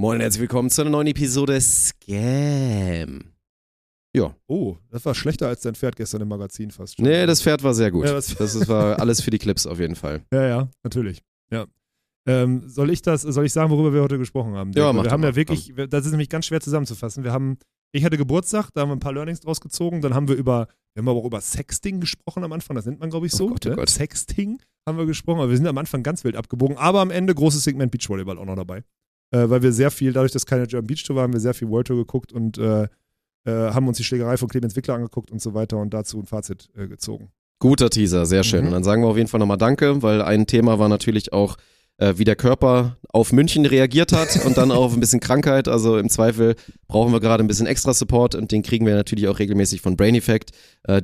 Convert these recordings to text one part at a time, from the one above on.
Moin und herzlich willkommen zu einer neuen Episode Scam. Ja. Oh, das war schlechter als dein Pferd gestern im Magazin fast. schon. Nee, das Pferd war sehr gut. Ja, das, das- ist, war alles für die Clips auf jeden Fall. Ja, ja, natürlich. Ja. Ähm, soll ich das, soll ich sagen, worüber wir heute gesprochen haben? Ja, mach wir haben mal, ja wirklich, das ist nämlich ganz schwer zusammenzufassen. Wir haben, ich hatte Geburtstag, da haben wir ein paar Learnings draus gezogen, dann haben wir über, wir haben aber auch über Sexting gesprochen am Anfang, das nennt man, glaube ich, Oh so. Gott, oh ne? Gott. Sexting haben wir gesprochen, aber wir sind am Anfang ganz wild abgebogen, aber am Ende großes Segment Beachvolleyball auch noch dabei. Äh, weil wir sehr viel, dadurch, dass keine German Beach Tour war, haben wir sehr viel World Tour geguckt und äh, äh, haben uns die Schlägerei von Clemens Wickler angeguckt und so weiter und dazu ein Fazit äh, gezogen. Guter Teaser, sehr schön. Mhm. Und dann sagen wir auf jeden Fall nochmal Danke, weil ein Thema war natürlich auch, äh, wie der Körper auf München reagiert hat und dann auch auf ein bisschen Krankheit. Also im Zweifel brauchen wir gerade ein bisschen extra Support und den kriegen wir natürlich auch regelmäßig von Brain Effect,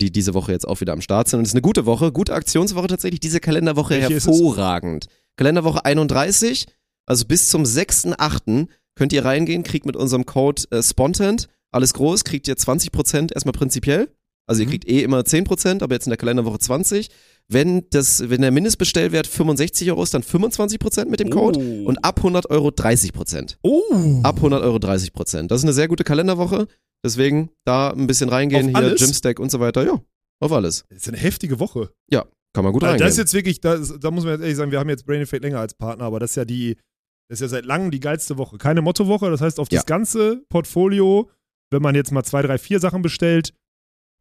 die diese Woche jetzt auch wieder am Start sind. Und es ist eine gute Woche, gute Aktionswoche tatsächlich, diese Kalenderwoche Welche hervorragend. Kalenderwoche 31, also bis zum 6.8. könnt ihr reingehen, kriegt mit unserem Code äh, Spontent, alles groß, kriegt ihr 20% erstmal prinzipiell. Also ihr Mhm. kriegt eh immer 10%, aber jetzt in der Kalenderwoche 20. Wenn, das, wenn der Mindestbestellwert 65 Euro ist, dann 25% mit dem Code. Oh. Und ab 100 Euro 30%. Oh! Ab 100 Euro 30%. Das ist eine sehr gute Kalenderwoche. Deswegen da ein bisschen reingehen, Auf hier alles? Gymstack und so weiter. Ja, auf alles. Das ist eine heftige Woche. Kann man gut Also reingehen. das ist jetzt wirklich, das, da muss man jetzt ehrlich sagen, wir haben jetzt Brain Effect länger als Partner, aber das ist ja die, das ist ja seit langem die geilste Woche. Keine Mottowoche, das heißt auf Ja. das ganze Portfolio, wenn man jetzt mal zwei, drei, vier Sachen bestellt,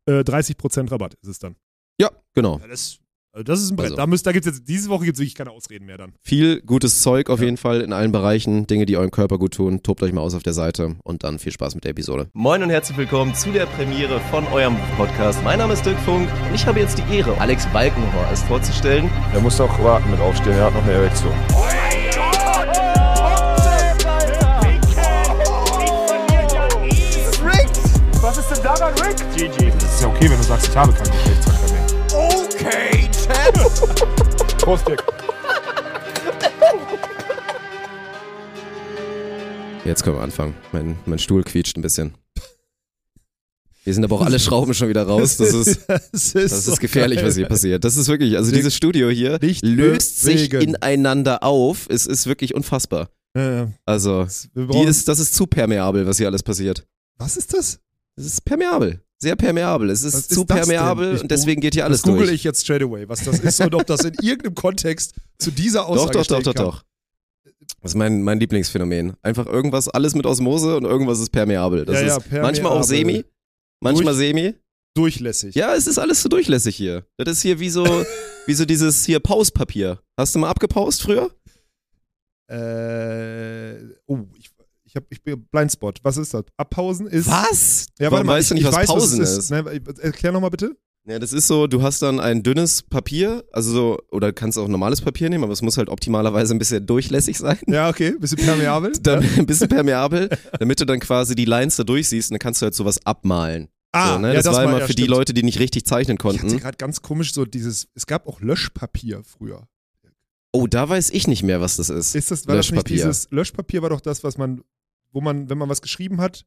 äh, 30% Rabatt ist es dann. ja, genau. Ja, das, also das ist ein Brett. Also. Da, müsst, da gibt's jetzt, diese Woche gibt es wirklich keine Ausreden mehr dann. Viel gutes Zeug auf Ja. jeden Fall in allen Bereichen. Dinge, die eurem Körper gut tun. Tobt euch mal aus auf der Seite und dann viel Spaß mit der Episode. Moin und herzlich willkommen zu der Premiere von eurem Podcast. Mein Name ist Dirk Funk und ich habe jetzt die Ehre, Alex Balkenhor als vorzustellen. Er muss auch warten mit aufstehen, er hat noch eine Erektion. Rick? GG. Das ist ja okay, wenn du sagst, ich habe keinen Geschlechtsverkehr mehr. Okay, Chat. Prost, Dirk. Jetzt können wir anfangen. Mein, mein Stuhl quietscht ein bisschen. Hier sind aber auch alle Schrauben schon wieder raus. Das ist, das ist, das so ist gefährlich, geil. was hier passiert. Das ist wirklich, also dieses Studio hier löst sich ineinander auf. Es ist wirklich unfassbar. Also, Wir die ist, das ist zu permeabel, was hier alles passiert. was ist das? Es ist permeabel. Sehr permeabel. Es ist ist zu permeabel und deswegen geht hier alles das google durch. ich jetzt straight away, was das ist und ob das in irgendeinem Kontext zu dieser Doch, Aussage doch, doch, doch, kann. doch. Das ist mein, mein Lieblingsphänomen. Einfach irgendwas, alles mit Osmose und irgendwas ist permeabel. Das Ja, ja, ist manchmal auch permeabel. semi, manchmal Durch- semi. Durchlässig. Ja, es ist alles so durchlässig hier. Das ist hier wie so, wie so dieses hier Pauspapier. Hast du mal abgepaust früher? Äh, oh, ich, ich, hab, ich bin Blindspot. Was ist das? Abpausen ist. Was? Ja, warte Warum mal, weißt du ich, nicht, ich was weiß, Pausen was es ist? Ne, erklär nochmal bitte. Ja, das ist so, du hast dann ein dünnes Papier, also so, oder kannst auch normales Papier nehmen, aber es muss halt optimalerweise ein bisschen durchlässig sein. Ja, okay, bisschen permeabel. Dann ja. ein bisschen permeabel, damit du dann quasi die Lines da durchsiehst und dann kannst du halt sowas abmalen. Ah, so, ne? ja, das, war immer ja, für die stimmt. Leute, die nicht richtig zeichnen Ich hatte konnten. gerade ganz komisch so dieses, es gab auch Löschpapier früher. Oh, da weiß ich nicht mehr, was das ist. Ist das, war das nicht Löschpapier. dieses, Löschpapier war doch das, was man, wo man, wenn man was geschrieben hat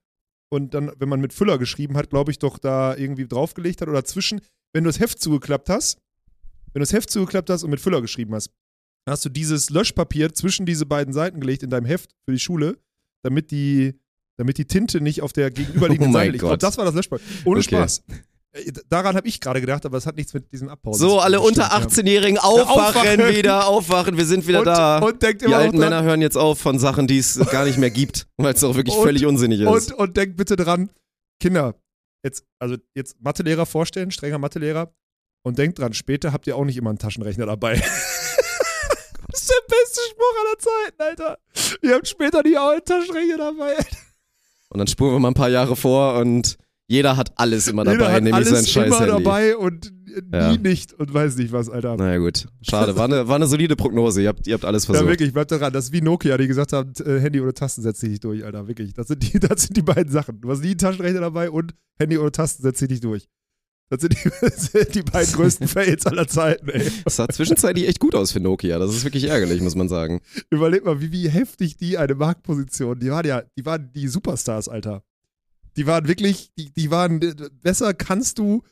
und dann, wenn man mit Füller geschrieben hat, glaube ich, doch da irgendwie draufgelegt hat oder zwischen, wenn du das Heft zugeklappt hast, wenn du das Heft zugeklappt hast und mit Füller geschrieben hast, dann hast du dieses Löschpapier zwischen diese beiden Seiten gelegt in deinem Heft für die Schule, damit die, damit die Tinte nicht auf der gegenüberliegenden Oh Seite liegt. Glaub, das war das Löschpapier. Ohne Okay. Spaß. Äh, Daran habe ich gerade gedacht, aber es hat nichts mit diesem Abpausen So, zu alle tun, unter stimmt, ja. 18-Jährigen aufwachen, aufwachen. wieder, aufwachen, wir sind wieder und, da. Und denkt die immer alten noch dran, Männer hören jetzt auf von Sachen, die es gar nicht mehr gibt, weil es auch wirklich Und- völlig unsinnig ist. Und, und denkt bitte dran, Kinder, jetzt, also jetzt Mathelehrer vorstellen, strenger Mathelehrer, und denkt dran, später habt ihr auch nicht immer einen Taschenrechner dabei. das ist der beste Spruch aller Zeiten, Alter. Ihr habt später nicht auch einen Taschenrechner dabei. Und dann spuren wir mal ein paar Jahre vor und jeder hat alles immer Jeder dabei, hat nämlich sein alles scheiß immer Handy. dabei und nie Ja. nicht und weiß nicht was, Alter. Naja gut, schade, war eine, war eine solide Prognose, ihr habt, ihr habt alles Ja, versucht. wirklich, bleibt dran. Das ist wie Nokia, die gesagt haben, äh, Handy ohne Tasten setzt dich nicht durch, Alter. Wirklich. Das sind, die, das sind die beiden Sachen. Du hast nie einen Taschenrechner dabei und Handy ohne Tasten setzt dich nicht durch. Das sind die, das sind die beiden größten Fails aller Zeiten, ey. Das sah zwischenzeitlich echt gut aus für Nokia, das ist wirklich ärgerlich, muss man sagen. Überleg mal, wie, wie heftig die eine Marktposition, die waren ja, die waren die Superstars, Alter. Die waren wirklich, die, die waren, besser kannst du,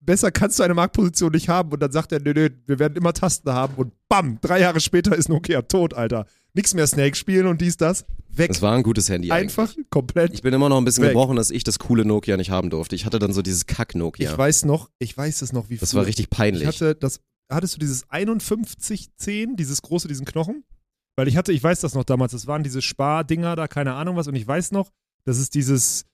besser kannst du eine Marktposition nicht haben und dann sagt er, nö, nö, wir werden immer Tasten haben und bam, drei Jahre später ist Nokia tot, Alter. Nix mehr Snake spielen und dies, das. Weg. Das war ein gutes Handy Einfach eigentlich. komplett. Ich bin immer noch ein bisschen Weg. gebrochen, dass ich das coole Nokia nicht haben durfte. Ich hatte dann so dieses Kack-Nokia. Ich weiß noch, ich weiß es noch, wie Das früher. war richtig peinlich. Ich hatte das, hattest du dieses 5110, dieses große, diesen Knochen? Weil ich hatte, ich weiß das noch damals, das waren diese Spardinger da, keine Ahnung was, und ich weiß noch, das ist dieses,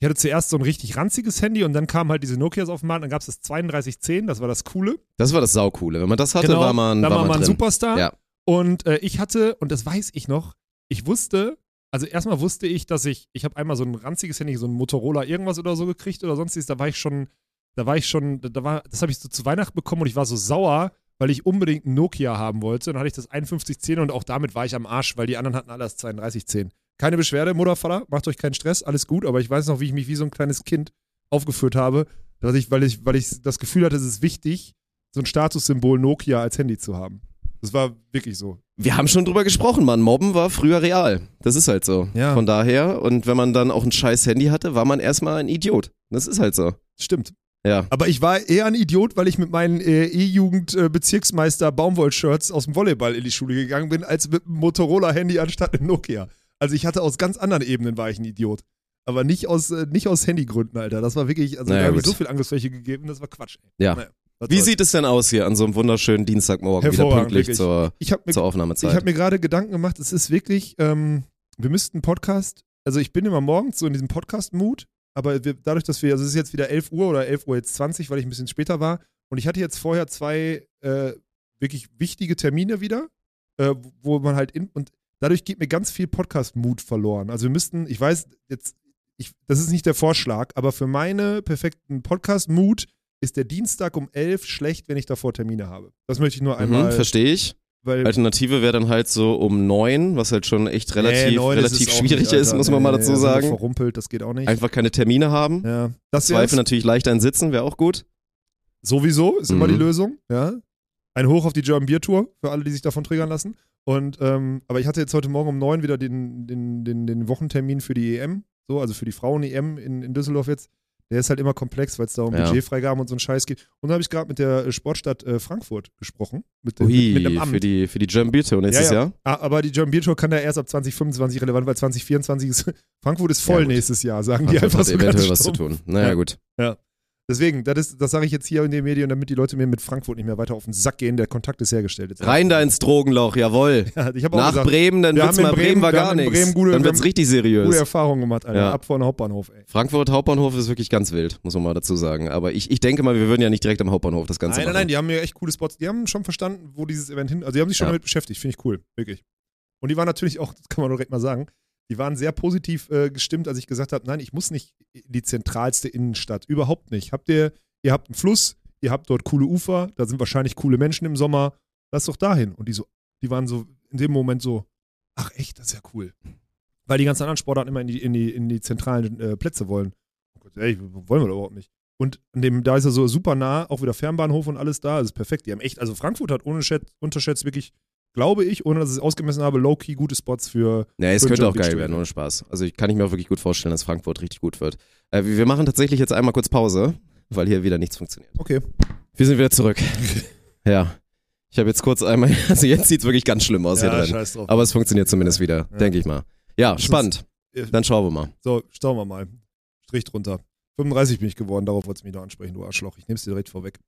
ich hatte zuerst so ein richtig ranziges Handy und dann kamen halt diese Nokias auf den Markt, dann gab es das 3210, das war das Coole. das war das Saucoole. Wenn man das hatte, Genau, war man, da war war man man ein. Superstar. Ja. Und äh, ich hatte, und das weiß ich noch, ich wusste, also erstmal wusste ich, dass ich, ich habe einmal so ein ranziges Handy, so ein Motorola irgendwas oder so gekriegt oder sonstiges, da war ich schon, da war ich schon, da war, das habe ich so zu Weihnachten bekommen und ich war so sauer, weil ich unbedingt ein Nokia haben wollte. Und dann hatte ich das 5110 und auch damit war ich am Arsch, weil die anderen hatten alle das 3210. Keine Beschwerde, Mutter, Vater, macht euch keinen Stress, alles gut, aber ich weiß noch, wie ich mich wie so ein kleines Kind aufgeführt habe, dass ich, weil ich, weil ich das Gefühl hatte, es ist wichtig, so ein Statussymbol Nokia als Handy zu haben. Das war wirklich so. Wir haben schon drüber gesprochen, Mann. Mobben war früher real. Das ist halt so. Ja. Von daher, und wenn man dann auch ein scheiß Handy hatte, war man erstmal ein Idiot. Das ist halt so. Stimmt. Ja. Aber ich war eher ein Idiot, weil ich mit meinen äh, E-Jugend-Bezirksmeister Baumwoll-Shirts aus dem Volleyball in die Schule gegangen bin, als mit einem Motorola-Handy anstatt einem Nokia. Also ich hatte aus ganz anderen Ebenen war ich ein Idiot. Aber nicht aus, äh, nicht aus Handygründen, Alter. Das war wirklich, also Naja, da habe ich so viel Angriffsfläche gegeben, das war Quatsch. Ey. Ja. Naja, Wie sieht es denn aus hier an so einem wunderschönen Dienstagmorgen, wieder pünktlich wirklich. zur, ich habe mir, zur ich Aufnahmezeit? hab mir gerade Gedanken gemacht, es ist wirklich, ähm, wir müssten einen Podcast, also ich bin immer morgens so in diesem Podcast-Mood, aber wir, dadurch, dass wir, also es ist jetzt wieder 11 Uhr oder 11 Uhr jetzt 20, weil ich ein bisschen später war und ich hatte jetzt vorher zwei äh, wirklich wichtige Termine wieder, äh, wo man halt in, und dadurch geht mir ganz viel Podcast-Mut verloren. Also wir müssten, ich weiß jetzt, ich, das ist nicht der Vorschlag, aber für meine perfekten Podcast-Mut ist der Dienstag um 11 schlecht, wenn ich davor Termine habe. Das möchte ich nur einmal, Mhm, verstehe ich. weil Alternative wäre dann halt so um neun, was halt schon echt relativ, Nee, ist relativ auch schwierig nicht, ist, muss man mal Nee, dazu da sind wir sagen. Verrumpelt, das geht auch nicht. Einfach keine Termine haben. ja. Das Zweifel natürlich leicht ein Sitzen, wäre auch gut. Sowieso ist immer Mhm. die Lösung. Ja. Ein Hoch auf die German Beer Tour für alle, die sich davon triggern lassen. Und ähm, aber ich hatte jetzt heute Morgen um neun wieder den, den, den, den Wochentermin für die EM, so also für die Frauen-EM in, in Düsseldorf jetzt. Der ist halt immer komplex, weil es da um Ja. Budgetfreigaben und so einen Scheiß geht. Und da habe ich gerade mit der äh, Sportstadt äh, Frankfurt gesprochen. Mit, dem- Ui, mit, mit einem Amt. für die, für die German Beer Tour nächstes Ja, ja. Jahr. Ah, aber die German Beer Tour kann ja erst ab 2025 relevant, weil 2024 ist. Frankfurt ist voll Ja, nächstes Jahr, sagen die Frankfurt einfach hat so eventuell was zu tun. Naja, Ja. gut. Deswegen, das, ist- das sage ich jetzt hier in den Medien, damit die Leute mir mit Frankfurt nicht mehr weiter auf den Sack gehen. Der Kontakt ist hergestellt. Jetzt Rein da ins Drogenloch, jawohl. Ja, Nach gesagt, Bremen, dann wir wird's mal Bremen, Bremen- war gar nichts. Bremen gute- dann wir wird's richtig gute seriös. Erfahrungen gemacht, Alter. Ja. Ab vor den Hauptbahnhof, ey. Frankfurt Hauptbahnhof ist wirklich ganz wild, muss man mal dazu sagen. Aber ich, ich denke mal, wir würden ja nicht direkt am Hauptbahnhof das Ganze Nein, nein, machen. nein, die haben mir echt coole Spots. Die haben schon verstanden, wo dieses Event hin. Also, die haben sich schon Ja. damit beschäftigt. Finde ich cool. Wirklich. Und die waren natürlich auch, das kann man direkt mal sagen, die waren sehr positiv äh, gestimmt, als ich gesagt habe: Nein, ich muss nicht in die zentralste Innenstadt. Überhaupt nicht. Habt ihr, ihr habt einen Fluss, ihr habt dort coole Ufer, da sind wahrscheinlich coole Menschen im Sommer. Lass doch dahin. Und die so, die waren so in dem Moment so: Ach, echt, das ist ja cool. Weil die ganzen anderen Sportarten immer in die, in die, in die zentralen äh, Plätze wollen. Oh Gott, ey, wollen wir doch überhaupt nicht. Und an dem, da ist er so super nah, auch wieder Fernbahnhof und alles da. Das ist perfekt. Die haben echt, also Frankfurt hat ohne Schätz, unterschätzt wirklich, glaube ich, ohne dass ich es ausgemessen habe, low-key gute Spots für. Ja, es Für könnte auch geil werden, ohne Spaß. Also ich kann ich mir auch wirklich gut vorstellen, dass Frankfurt richtig gut wird. Äh, wir machen tatsächlich jetzt einmal kurz Pause, weil hier wieder nichts funktioniert. Okay. Wir sind wieder zurück. ja. Ich habe jetzt kurz einmal, also jetzt sieht's wirklich ganz schlimm aus hier drin. scheiß drauf. Aber es funktioniert zumindest wieder, Ja. denke ich mal. Ja, Das ist- spannend. Dann schauen wir mal. So, schauen wir mal. Strich drunter. 35 bin ich geworden, darauf wolltest du mich noch ansprechen, du Arschloch. Ich nehme es dir direkt vorweg.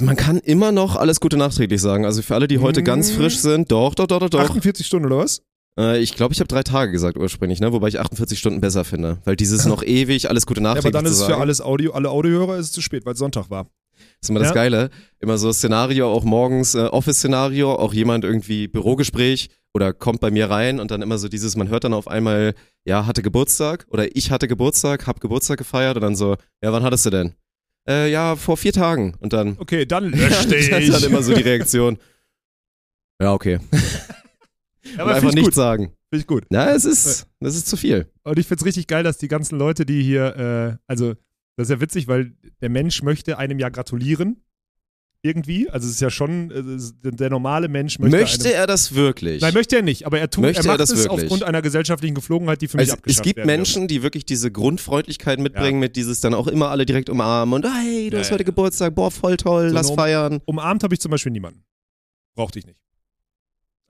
Man kann immer noch alles Gute nachträglich sagen. Also für alle, die heute ganz frisch sind, doch, doch, doch, doch, doch. 48 Stunden oder was? Äh, ich glaube, ich habe drei Tage gesagt ursprünglich, ne? wobei ich 48 Stunden besser finde. Weil dieses noch ewig, alles Gute Ja, aber nachträglich dann ist zu es sagen. für alles Audio, alle Audiohörer ist es zu spät, weil es Sonntag war. Das ist immer das Ja. Geile. Immer so Szenario, auch morgens äh, Office-Szenario, auch jemand irgendwie Bürogespräch oder kommt bei mir rein und dann immer so dieses, man hört dann auf einmal, ja, hatte Geburtstag oder ich hatte Geburtstag, hab Geburtstag gefeiert und dann so, ja, wann hattest du denn? Äh, ja, vor vier Tagen. Und dann, Okay, dann lösch das dich. ist dann immer so die Reaktion. Ja, okay. Ja, aber einfach finde ich nichts gut. sagen. Finde ich gut. Na, es ist, das ist zu viel. Und ich find's richtig geil, dass die ganzen Leute, die hier, äh, also, das ist ja witzig, weil der Mensch möchte einem ja gratulieren. Irgendwie. Also, es ist ja schon, äh, der normale Mensch möchte. Möchte einem, er das wirklich? Nein, möchte er nicht, aber er tut, Möchte er er macht das es wirklich? aufgrund einer gesellschaftlichen Geflogenheit, die für mich Also, abgeschafft es gibt werden wird. Menschen, die wirklich diese Grundfreundlichkeit mitbringen, mit dieses dann auch immer alle direkt umarmen und hey, du Ja, hast ja. heute Geburtstag, boah, voll toll, So lass Um- feiern. Umarmt habe ich zum Beispiel niemanden. Brauchte ich nicht.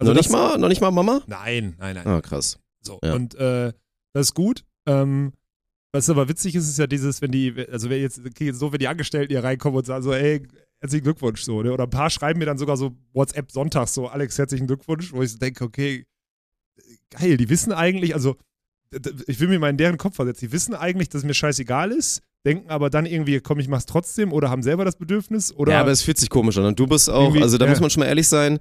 noch, nicht mal, noch nicht mal Mama? Nein, nein, nein. Ah, krass. So. Ja. Und äh, das ist gut. Ähm, was aber witzig ist, ist ja dieses, wenn die, also wenn jetzt, okay, so, wenn die Angestellten hier reinkommen und sagen so, ey, herzlichen Glückwunsch, so, ne? Oder ein paar schreiben mir dann sogar so WhatsApp sonntags so, Alex, herzlichen Glückwunsch, wo ich so denke, okay, geil, die wissen eigentlich, also ich will mir mal in deren Kopf versetzen, die wissen eigentlich, dass es mir scheißegal ist, denken aber dann irgendwie, komm, ich mach's trotzdem oder haben selber das Bedürfnis oder ja, aber es fühlt sich komisch an. Und du bist auch, also da ja. muss man schon mal ehrlich sein,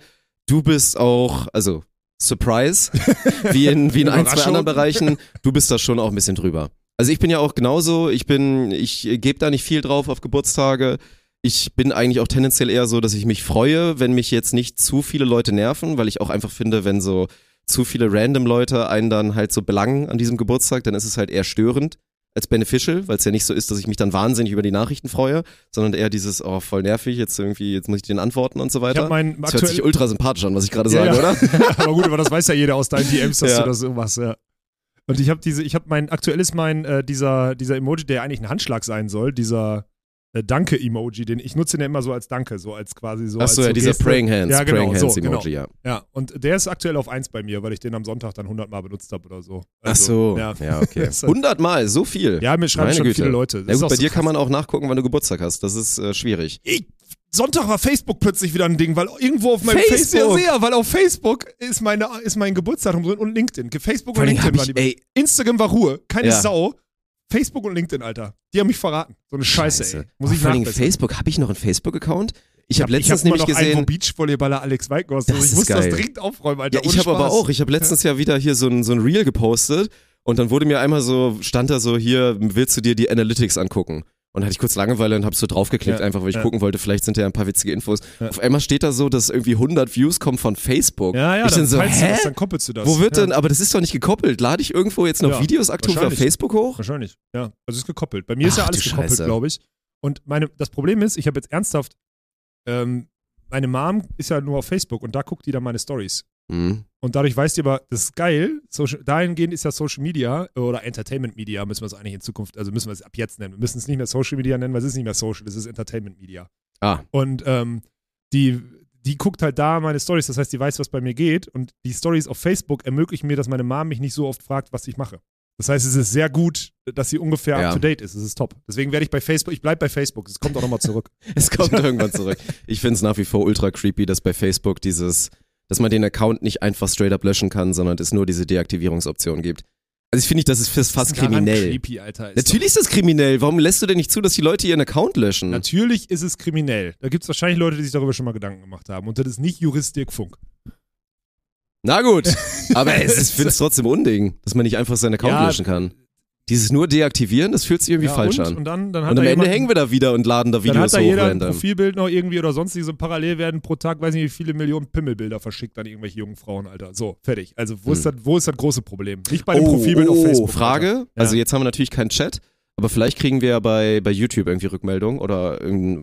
du bist auch, also Surprise, wie in, wie in ein, zwei anderen Bereichen, du bist da schon auch ein bisschen drüber. Also ich bin ja auch genauso, ich bin, ich gebe da nicht viel drauf auf Geburtstage. Ich bin eigentlich auch tendenziell eher so, dass ich mich freue, wenn mich jetzt nicht zu viele Leute nerven, weil ich auch einfach finde, wenn so zu viele random Leute einen dann halt so belangen an diesem Geburtstag, dann ist es halt eher störend als beneficial, weil es ja nicht so ist, dass ich mich dann wahnsinnig über die Nachrichten freue, sondern eher dieses, oh, voll nervig, jetzt irgendwie, jetzt muss ich den antworten und so weiter. Das hört sich ultra sympathisch an, was ich gerade Ja, sage, ja. oder? aber gut, aber das weiß ja jeder aus deinen DMs, dass Ja. du das so machst, ja. Und ich habe diese, ich habe mein, aktuell ist mein, äh, dieser, dieser Emoji, der eigentlich ein Handschlag sein soll, dieser äh, Danke-Emoji, den ich nutze den ja immer so als Danke, so als quasi so. Achso, ja, so dieser Geste. Praying Hands, Ja, genau, Praying so, Hands genau. Emoji, ja. Ja, und der ist aktuell auf 1 bei mir, weil ich den am Sonntag dann 100 Mal benutzt habe oder so. Also, so, Ja, ja, okay. Das ist- 100 Mal, so viel. ja mir schreiben Meine schon Güte. viele Leute. Ja gut, bei so dir kann krass. man auch nachgucken, wann du Geburtstag hast. Das ist äh, schwierig. Sonntag war Facebook plötzlich wieder ein Ding, weil irgendwo auf meinem Facebook? Facebook, ja, weil auf Facebook ist, meine, ist mein Geburtsdatum drin und LinkedIn. Facebook und LinkedIn ich, die ey, Instagram war Ruhe, keine Ja. Sau. Facebook und LinkedIn, Alter. Die haben mich verraten. So eine Scheiße, ey. Muss ich vor allem. Facebook, habe ich noch einen Facebook-Account? Ich habe hab- letztens hab immer nämlich noch einen, wo gesehen, Beachvolleyballer Alex Weikenhorst. Das Also ich ist muss das geil. dringend aufräumen, Alter. Ja, ich habe aber auch. Ich habe letztens ja wieder hier so ein, so ein Reel gepostet und dann wurde mir einmal so, stand da so hier, willst du dir die Analytics angucken? Und hatte ich kurz Langeweile und habe so draufgeklickt, Ja, einfach weil ich ja. gucken wollte, vielleicht sind da ein paar witzige Infos. Ja. Auf einmal steht da so, dass irgendwie 100 Views kommen von Facebook. Ja, ja, ich dann, so, hä? das, dann koppelst du das. Wo wird ja. denn, aber das ist doch nicht gekoppelt. Lade ich irgendwo jetzt noch Ja, Videos aktuell auf. Facebook hoch? Wahrscheinlich, ja. Also es ist gekoppelt. Bei mir ist ja Ach, alles gekoppelt, glaube ich. Und meine, das Problem ist, ich habe jetzt ernsthaft, ähm, meine Mom ist ja nur auf Facebook und da guckt die dann meine Stories. Hm. Und dadurch weiß die aber, das ist geil. Social, dahingehend ist ja Social Media oder Entertainment Media, müssen wir es eigentlich in Zukunft, also müssen wir es ab jetzt nennen. Wir müssen es nicht mehr Social Media nennen, weil es ist nicht mehr Social, es ist Entertainment Media. Ah, Und ähm, die, die guckt halt da meine Stories, das heißt, die weiß, was bei mir geht. Und die Stories auf Facebook ermöglichen mir, dass meine Mom mich nicht so oft fragt, was ich mache. Das heißt, es ist sehr gut, dass sie ungefähr Ja. up to date ist. Es ist top. Deswegen werde ich bei Facebook, ich bleibe bei Facebook. Es kommt auch nochmal zurück. es kommt irgendwann zurück. Ich finde es nach wie vor ultra creepy, dass bei Facebook dieses, dass man den Account nicht einfach straight up löschen kann, sondern es nur diese Deaktivierungsoption gibt. Also ich finde, das ist fast, kriminell. Creepy, Alter. Ist Natürlich ist das kriminell. Warum lässt du denn nicht zu, dass die Leute ihren Account löschen? Natürlich ist es kriminell. Da gibt es wahrscheinlich Leute, die sich darüber schon mal Gedanken gemacht haben. Und das ist nicht Juristik Funk. Na gut, aber es ist, ich finde es trotzdem unding, dass man nicht einfach seinen Account Ja. löschen kann. Dieses nur deaktivieren, das fühlt sich irgendwie Ja, falsch und, an. Und dann, dann Und da am Ende jemand- hängen wir da wieder und laden da Dann hat Videos da hoch jeder ein random. Profilbild noch irgendwie oder sonstige so parallel werden pro Tag, weiß nicht wie viele Millionen Pimmelbilder verschickt an irgendwelche jungen Frauen, Alter. So, fertig. Also wo, ist, Hm. das, wo ist das große Problem? Nicht bei dem oh, Profilbild oh, auf Facebook. Frage. Alter. Also Ja. jetzt haben wir natürlich keinen Chat, aber vielleicht kriegen wir ja bei, bei YouTube irgendwie Rückmeldungen oder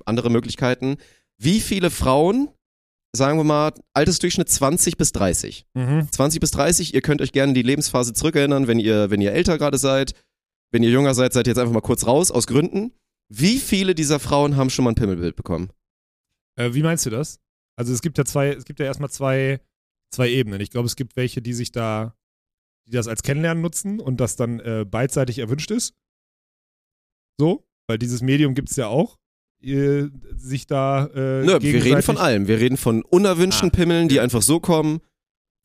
andere Möglichkeiten. Wie viele Frauen, sagen wir mal, Altersdurchschnitt 20 bis 30. Mhm. 20 bis 30, ihr könnt euch gerne die Lebensphase zurückerinnern, wenn ihr, wenn ihr älter gerade seid. Wenn ihr jünger seid, seid ihr jetzt einfach mal kurz raus, aus Gründen. Wie viele dieser Frauen haben schon mal ein Pimmelbild bekommen? Äh, wie meinst du das? Also es gibt ja zwei, es gibt ja erstmal zwei, zwei Ebenen. Ich glaube, es gibt welche, die sich da, die das als Kennenlernen nutzen und das dann äh, beidseitig erwünscht ist. So, weil dieses Medium gibt es ja auch. Sich da äh, Nö, wir reden von allem. Wir reden von unerwünschten Ah. Pimmeln, die einfach so kommen,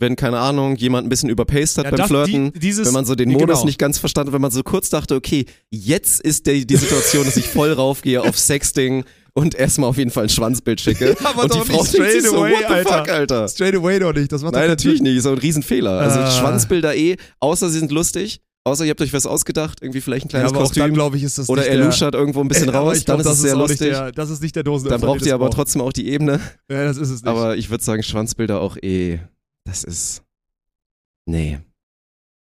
wenn, keine Ahnung, jemand ein bisschen überpaced hat Ja, beim Flirten. Die, dieses, wenn man so den Ja, Modus genau. nicht ganz verstanden hat, wenn man so kurz dachte, okay, jetzt ist der, die Situation, dass ich voll raufgehe auf Sexting und erstmal auf jeden Fall ein Schwanzbild schicke. aber und die doch Frau nicht denkt sich straight so, away, what the fuck, Alter. Alter? Straight away doch nicht. Das macht Nein, natürlich nicht, ist auch ein Riesenfehler. Also Ah. Schwanzbilder eh, außer sie sind lustig, außer ihr habt euch was ausgedacht, irgendwie vielleicht ein Ja, kleines aber auch dann, Kostüm. glaube ich, ist das Oder er luschert irgendwo ein bisschen raus, ich glaub, dann ist es sehr lustig. Der, das ist nicht der Dosen. Dann braucht ihr aber trotzdem auch die Ebene. Ja, das ist es nicht. Aber ich würde sagen, Schwanzbilder auch eh, das ist, nee.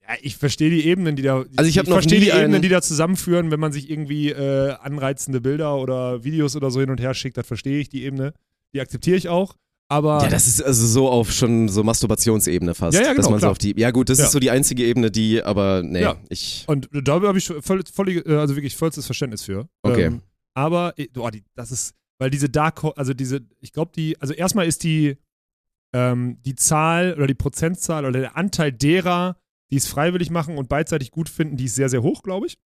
Ja, ich verstehe die Ebenen, die da. Also ich hab noch verstehe die Ebenen, die da zusammenführen, wenn man sich irgendwie äh, anreizende Bilder oder Videos oder so hin und her schickt. Das verstehe ich die Ebene. Die akzeptiere ich auch. Aber Ja, das ist also so auf schon so Masturbationsebene fast. Ja, ja, dass genau, man so klar. auf die, ja gut, das Ja. ist so die einzige Ebene, die, aber nee, Ja. ich, und da habe ich voll, voll, äh, also wirklich vollstes Verständnis für. Okay. Ähm, aber äh, boah, die, das ist, weil diese Dark, also diese, ich glaube die, also erstmal ist die ähm, die Zahl oder die Prozentzahl oder der Anteil derer, die es freiwillig machen und beidseitig gut finden, die ist sehr, sehr hoch, glaube ich.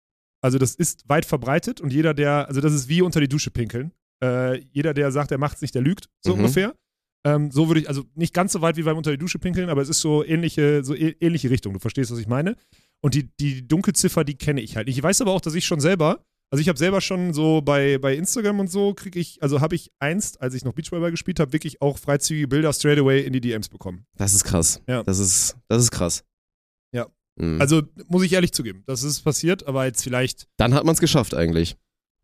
Also das ist weit verbreitet und jeder, der, also das ist wie unter die Dusche pinkeln. Äh, jeder, der sagt, er macht es nicht, der lügt, so Mhm. ungefähr. Ähm, so würde ich, also nicht ganz so weit wie beim unter die Dusche pinkeln, aber es ist so ähnliche, so ähnliche Richtung. Du verstehst, was ich meine? Und die, die Dunkelziffer, die kenne ich halt. nicht. Ich weiß aber auch, dass ich schon selber, also ich habe selber schon so bei, bei Instagram und so, kriege ich, also habe ich einst, als ich noch Beachvolleyball gespielt habe, wirklich auch freizügige Bilder straight away in die DMs bekommen. Das ist krass. Ja. Das ist, das ist krass. Ja. Mhm. Also muss ich ehrlich zugeben, das ist passiert, aber jetzt vielleicht Dann hat man es geschafft eigentlich.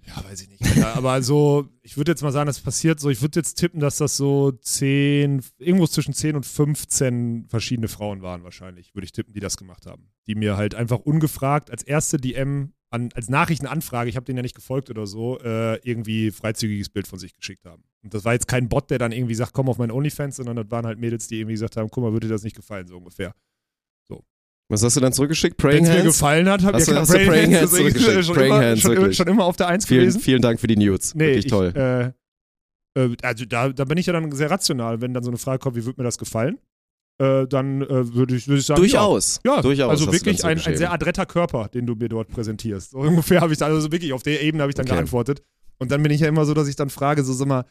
Ja, weiß ich nicht. Alter. Aber so, ich würde jetzt mal sagen, das passiert so, ich würde jetzt tippen, dass das so 10, irgendwo zwischen 10 und 15 verschiedene Frauen waren wahrscheinlich, würde ich tippen, die das gemacht haben. Die mir halt einfach ungefragt als erste DM, an, als Nachrichtenanfrage, ich habe denen ja nicht gefolgt oder so, äh, irgendwie freizügiges Bild von sich geschickt haben. Und das war jetzt kein Bot, der dann irgendwie sagt, komm auf meine Onlyfans, sondern das waren halt Mädels, die irgendwie gesagt haben, guck mal, würde dir das nicht gefallen, so ungefähr. Was hast du dann zurückgeschickt? Wenn Praying es mir Hands? gefallen hat, habe ich ja du Praying Hands zurückgeschickt? schon, Praying immer, Hands, schon, schon immer auf der Eins Vielen, gewesen. vielen Dank für die News. Nee, Wirklich ich, toll. Äh, äh, also da, da bin ich ja dann sehr rational, wenn dann so eine Frage kommt, wie wird mir das gefallen? Äh, dann äh, würde ich, würd ich sagen, Durchaus. Ja, ja Durchaus also wirklich ein, ein sehr adretter Körper, den du mir dort präsentierst. So ungefähr habe ich dann, also wirklich auf der Ebene habe ich dann Okay. geantwortet. Und dann bin ich ja immer so, dass ich dann frage, so sag mal,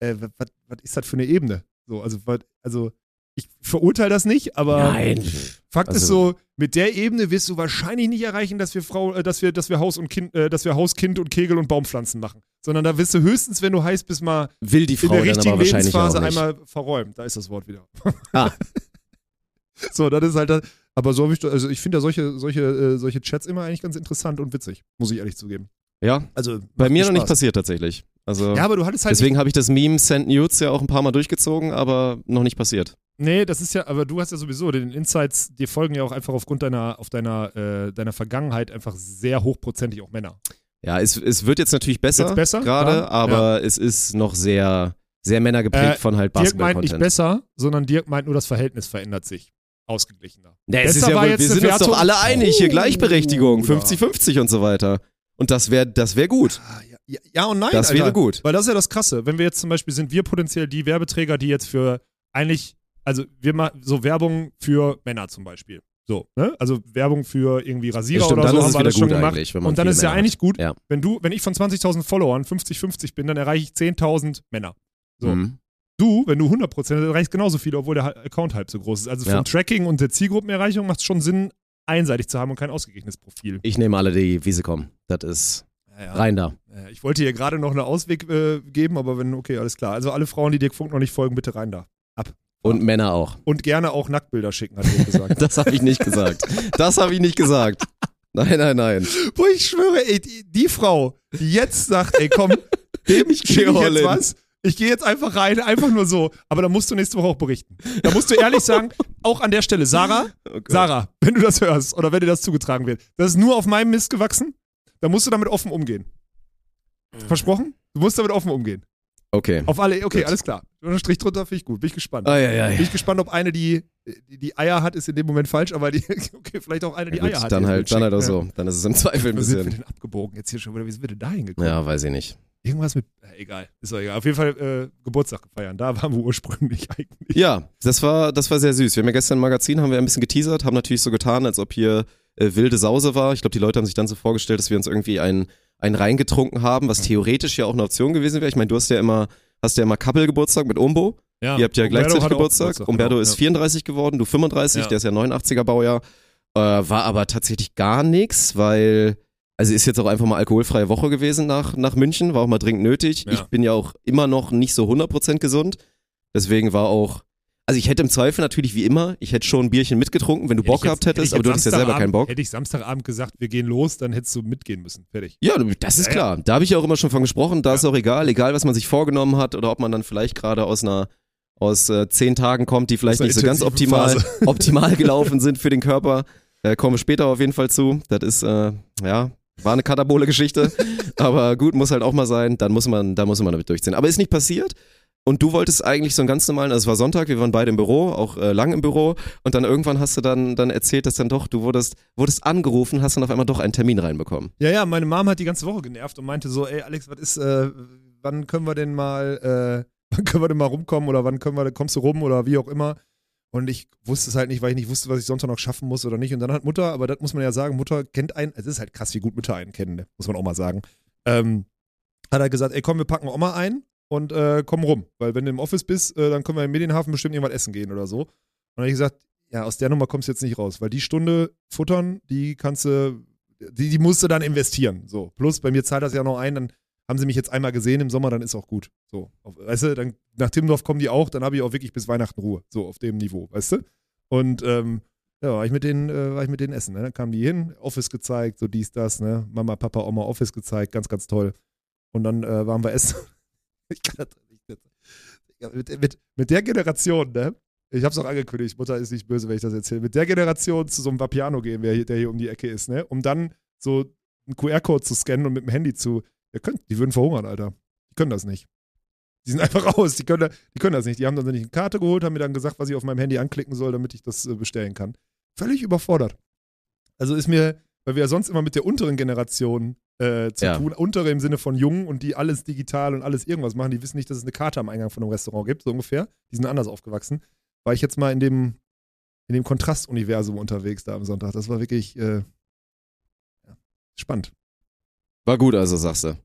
äh, was, ist das für eine Ebene? So, also, was, also ich verurteile das nicht, aber Nein. Fakt ist Also- so, mit der Ebene wirst du wahrscheinlich nicht erreichen, dass wir Frau, äh, dass wir, dass wir Haus und Kind, äh, dass wir Haus, Kind und Kegel und Baumpflanzen machen. Sondern da wirst du höchstens, wenn du heiß bist, mal Will die in Frau der dann richtigen Lebensphase einmal verräumen. Da ist das Wort wieder. Ah. So, das ist halt das. Aber so habe ich, also ich finde ja solche, solche, äh, solche Chats immer eigentlich ganz interessant und witzig, muss ich ehrlich zugeben. Ja, Also bei mir noch nicht passiert tatsächlich. Also Ja, aber du hattest halt deswegen habe ich das Meme Send Nudes ja auch ein paar Mal durchgezogen, aber noch nicht passiert. Nee, das ist ja, aber du hast ja sowieso den Insights, dir folgen ja auch einfach aufgrund deiner, auf deiner, äh, deiner Vergangenheit einfach sehr hochprozentig auch Männer. Ja, es, es wird jetzt natürlich besser, besser? gerade, Ja. aber es ist noch sehr, sehr männergeprägt Äh, von halt Dirk meint nicht besser, sondern Dirk meint nur, das Verhältnis verändert sich. Ausgeglichener. Nee, es ist ja wohl, wir sind uns doch Wertung- alle einig, hier Gleichberechtigung, oder? 50-50 und so weiter. Und das wäre das wär gut. Ah, ja, ja, ja und nein. Das Alter. wäre gut. Weil das ist ja das Krasse. Wenn wir jetzt zum Beispiel sind wir potenziell die Werbeträger, die jetzt für eigentlich, also wir machen so Werbung für Männer zum Beispiel. So, ne? Also Werbung für irgendwie Rasierer stimmt, oder so haben wir alles schon gemacht. Und dann ist es ja eigentlich gut, Ja. wenn du, wenn ich von 20.000 Followern 50-50 bin, dann erreiche ich 10.000 Männer. So. Mhm. Du, wenn du 100% dann erreichst genauso viele, obwohl der Account halb so groß ist. Also vom Ja. Tracking und der Zielgruppenerreichung macht es schon Sinn, einseitig zu haben und kein ausgeglichenes Profil. Ich nehme alle, die Wiese kommen. Das ist Ja, rein da. Äh, Ich wollte hier gerade noch einen Ausweg äh, geben, aber wenn, okay, alles klar. Also alle Frauen, die Dirk Funk noch nicht folgen, bitte rein da. Und Männer auch. Und gerne auch Nacktbilder schicken, hat er gesagt. Das habe ich nicht gesagt. Das habe ich nicht gesagt. Nein, nein, nein. Wo ich schwöre, ey, die, die Frau, die jetzt sagt, ey, komm, dem Ich schicke geh ich all jetzt in. was. Ich gehe jetzt einfach rein, einfach nur so. Aber da musst du nächste Woche auch berichten. Da musst du ehrlich sagen, auch an der Stelle, Sarah, Oh. Sarah, wenn du das hörst oder wenn dir das zugetragen wird, das ist nur auf meinem Mist gewachsen, da musst du damit offen umgehen. Versprochen? Du musst damit offen umgehen. Okay. Auf alle, okay, Gut. alles klar. Ein Strich drunter, finde ich gut. Bin ich gespannt. Ah, ja, ja, Bin ja. ich gespannt, ob eine, die, die die Eier hat, ist in dem Moment falsch, aber die, okay, vielleicht auch eine, die Ja, gut, Eier hat. dann halt, dann halt auch so. Dann ist es im Zweifel ein Wo sind wir bisschen. denn abgebogen jetzt hier schon wieder? Wie sind wir denn da hingekommen? Ja, weiß ich nicht. Irgendwas mit, äh, egal, ist doch egal. Auf jeden Fall äh, Geburtstag feiern, da waren wir ursprünglich eigentlich. Ja, das war, das war sehr süß. Wir haben ja gestern im Magazin, haben wir ein bisschen geteasert, haben natürlich so getan, als ob hier äh, wilde Sause war. Ich glaube, die Leute haben sich dann so vorgestellt, dass wir uns irgendwie ein, ein reingetrunken haben, was theoretisch ja auch eine Option gewesen wäre. Ich meine, du hast ja immer, hast ja immer Couple-Geburtstag mit Umbo. Ja, Ihr habt ja Umberto gleichzeitig auch Geburtstag. Umberto genau, ist ja. 34 geworden, du 35, Ja. der ist ja 89er Baujahr. Äh, war aber tatsächlich gar nichts, weil, also ist jetzt auch einfach mal alkoholfreie Woche gewesen nach, nach München, war auch mal dringend nötig. Ja. Ich bin ja auch immer noch nicht so 100% gesund. Deswegen war auch, also ich hätte im Zweifel natürlich wie immer, ich hätte schon ein Bierchen mitgetrunken, wenn du Hätte Bock jetzt- gehabt hätte hättest, ich aber du hattest ja selber keinen Bock. Hätte ich Samstagabend gesagt, wir gehen los, dann hättest du mitgehen müssen. Fertig. Ja, das ist Ja, klar. Da habe ich ja auch immer schon von gesprochen. Da ist auch egal, egal was man sich vorgenommen hat oder ob man dann vielleicht gerade aus einer aus äh, zehn Tagen kommt, die vielleicht nicht so ganz optimal optimal gelaufen sind für den Körper. Äh, kommen wir später auf jeden Fall zu. Das ist äh, ja war eine katabole Geschichte, aber gut muss halt auch mal sein. Dann muss man, da muss man damit durchziehen. Aber ist nicht passiert. Und du wolltest eigentlich so einen ganz normalen, also es war Sonntag, wir waren beide im Büro, auch äh, lang im Büro. Und dann irgendwann hast du dann, dann erzählt, dass dann doch, du wurdest, wurdest angerufen, hast dann auf einmal doch einen Termin reinbekommen. Ja, ja, meine Mom hat die ganze Woche genervt und meinte so, ey Alex, was ist, äh, wann können wir denn mal, äh, wann können wir denn mal rumkommen oder wann können wir, kommst du rum oder wie auch immer. Und ich wusste es halt nicht, weil ich nicht wusste, was ich Sonntag noch schaffen muss oder nicht. Und dann hat Mutter, aber das muss man ja sagen, Mutter kennt einen, es ist halt krass, wie gut Mütter einen kennen, ne? muss man auch mal sagen. Ähm, hat er gesagt, ey komm, wir packen Oma ein und äh, komm rum. Weil wenn du im Office bist, äh, dann können wir im Medienhafen bestimmt irgendwas essen gehen oder so. Und dann habe ich gesagt, ja, aus der Nummer kommst du jetzt nicht raus, weil die Stunde futtern, die kannst du, die, die musst du dann investieren. So. Plus, bei mir zahlt das ja noch ein, dann haben sie mich jetzt einmal gesehen im Sommer, dann ist auch gut. So. Auf, weißt du, dann nach Timmendorf kommen die auch, dann habe ich auch wirklich bis Weihnachten Ruhe. So, auf dem Niveau, weißt du? Und ähm, ja, war ich mit denen, äh, war ich mit denen essen. Ne? Dann kamen die hin, Office gezeigt, so dies, das, ne? Mama, Papa, Oma, Office gezeigt, ganz, ganz toll. Und dann äh, waren wir essen. ich kann das nicht. Mit, mit, mit der Generation, ne? Ich hab's auch angekündigt, Mutter ist nicht böse, wenn ich das erzähle. Mit der Generation zu so einem Vapiano gehen, der hier, der hier um die Ecke ist, ne? Um dann so einen QR-Code zu scannen und mit dem Handy zu. Ihr könnt, die würden verhungern, Alter. Die können das nicht. Die sind einfach raus, die können, die können das nicht. Die haben dann nicht eine Karte geholt, haben mir dann gesagt, was ich auf meinem Handy anklicken soll, damit ich das äh, bestellen kann. Völlig überfordert. Also ist mir, weil wir ja sonst immer mit der unteren Generation äh, zu Ja. tun, untere im Sinne von jung und die alles digital und alles irgendwas machen, die wissen nicht, dass es eine Karte am Eingang von einem Restaurant gibt, so ungefähr. Die sind anders aufgewachsen. War ich jetzt mal in dem, in dem Kontrastuniversum unterwegs da am Sonntag. Das war wirklich äh, ja, spannend. War gut, also sagst du.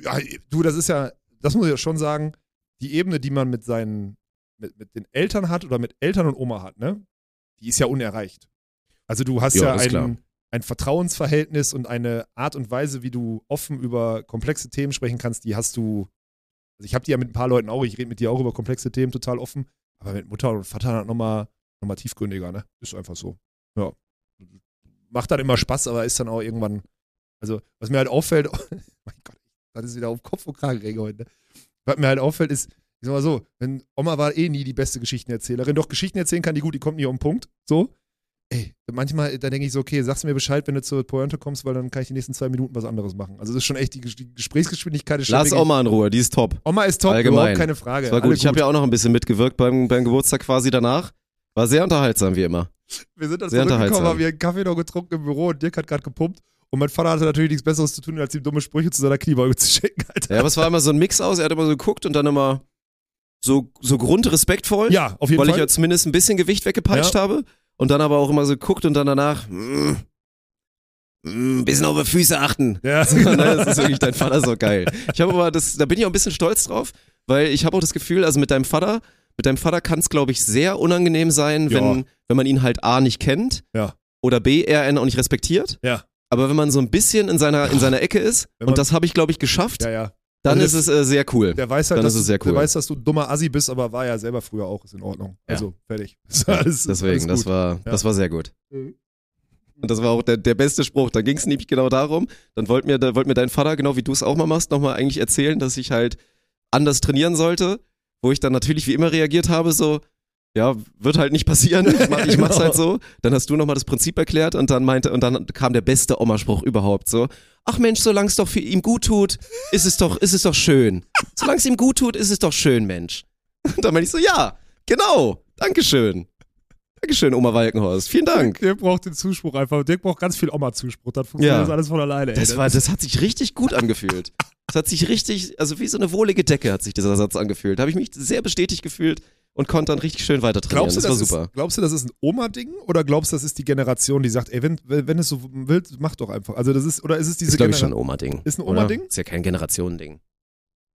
Ja, du, das ist ja, das muss ich ja schon sagen, die Ebene, die man mit seinen, mit, mit den Eltern hat oder mit Eltern und Oma hat, ne, die ist ja unerreicht. Also du hast Ja, ja, ein, ein Vertrauensverhältnis und eine Art und Weise, wie du offen über komplexe Themen sprechen kannst, die hast du. Also ich habe die ja mit ein paar Leuten auch, ich rede mit dir auch über komplexe Themen total offen, aber mit Mutter und Vater halt nochmal noch mal tiefgründiger, ne? Ist einfach so. Ja. Macht dann immer Spaß, aber ist dann auch irgendwann. Also, was mir halt auffällt, mein Gott, das ist wieder auf Kopf und Kragen heute. Ne? Was mir halt auffällt, ist, ich sag mal so, wenn Oma war eh nie die beste Geschichtenerzählerin, doch Geschichten erzählen kann die gut, die kommt nie auf den Punkt. So. Ey, manchmal, da denke ich so, okay, sagst du mir Bescheid, wenn du zur Pointe kommst, weil dann kann ich die nächsten zwei Minuten was anderes machen. Also das ist schon echt, die, die Gesprächsgeschwindigkeit ist schon Lass wirklich- Oma in Ruhe, die ist top. Oma ist top, Allgemein. überhaupt keine Frage. Das war Alle gut. Ich habe ja auch noch ein bisschen mitgewirkt beim, beim Geburtstag quasi danach. War sehr unterhaltsam, wie immer. Wir sind dann Sehr zurückgekommen, haben wir einen Kaffee noch getrunken im Büro und Dirk hat gerade gepumpt. Und mein Vater hatte natürlich nichts Besseres zu tun, als ihm dumme Sprüche zu seiner Kniebeuge zu schicken, Alter. Ja, aber es war immer so ein Mix aus. Er hat immer so geguckt und dann immer so, so grundrespektvoll, Ja, auf jeden weil ich Fall. ja zumindest ein bisschen Gewicht weggepeitscht Ja. habe. Und dann aber auch immer so geguckt und dann danach, mm, mm, bisschen auf die Füße achten. ja, So, ne, das ist wirklich dein Vater so geil. Ich habe aber das, da bin ich auch ein bisschen stolz drauf, weil ich habe auch das Gefühl, also mit deinem Vater, mit deinem Vater kann es, glaube ich, sehr unangenehm sein, Ja. wenn, wenn man ihn halt A nicht kennt Ja. oder B, er auch nicht respektiert. Ja. Aber wenn man so ein bisschen in seiner, in seiner Ecke ist, Wenn und das habe ich, glaube ich, geschafft, ja, ja. dann Also ist es äh, sehr cool. Der weiß halt, Dann dass, ist es sehr du, der cool. weiß, dass du ein dummer Assi bist, aber war ja selber früher auch, ist in Ordnung. Ja. Also, fertig. Alles, Deswegen, das war, das war sehr gut. Mhm. Und das war auch der, der beste Spruch. Da ging es nämlich genau darum, dann wollte mir, da wollte mir dein Vater, genau wie du es auch mal machst, nochmal eigentlich erzählen, dass ich halt anders trainieren sollte, wo ich dann natürlich wie immer reagiert habe, so, ja, wird halt nicht passieren. Ich, mach, ich mach's Genau. halt so. Dann hast du nochmal das Prinzip erklärt und dann meinte, und dann kam der beste Oma-Spruch überhaupt so. Ach Mensch, solange es doch für ihm gut tut, ist es doch, ist es doch schön. Solange es ihm gut tut, ist es doch schön, Mensch. Und dann meinte ich so, ja, genau. Dankeschön. Dankeschön, Oma Walkenhorst. Vielen Dank. Dirk braucht den Zuspruch einfach. Dirk braucht ganz viel Oma-Zuspruch. Dann funktioniert Ja. das alles von alleine. ey. Das war, das hat sich richtig gut angefühlt. Das hat sich richtig, also wie so eine wohlige Decke hat sich dieser Satz angefühlt. Da habe ich mich sehr bestätigt gefühlt und konnte dann richtig schön weiter trainieren. Glaubst du, das war das super. Ist, glaubst du, das ist ein Oma-Ding oder glaubst du, das ist die Generation, die sagt, ey, wenn, wenn es so willst, mach doch einfach. Also das ist, oder ist es diese ist, glaube ich, schon ein Generation? Oma-Ding. Ist ein? Oma-Ding? Ist ja kein Generationending.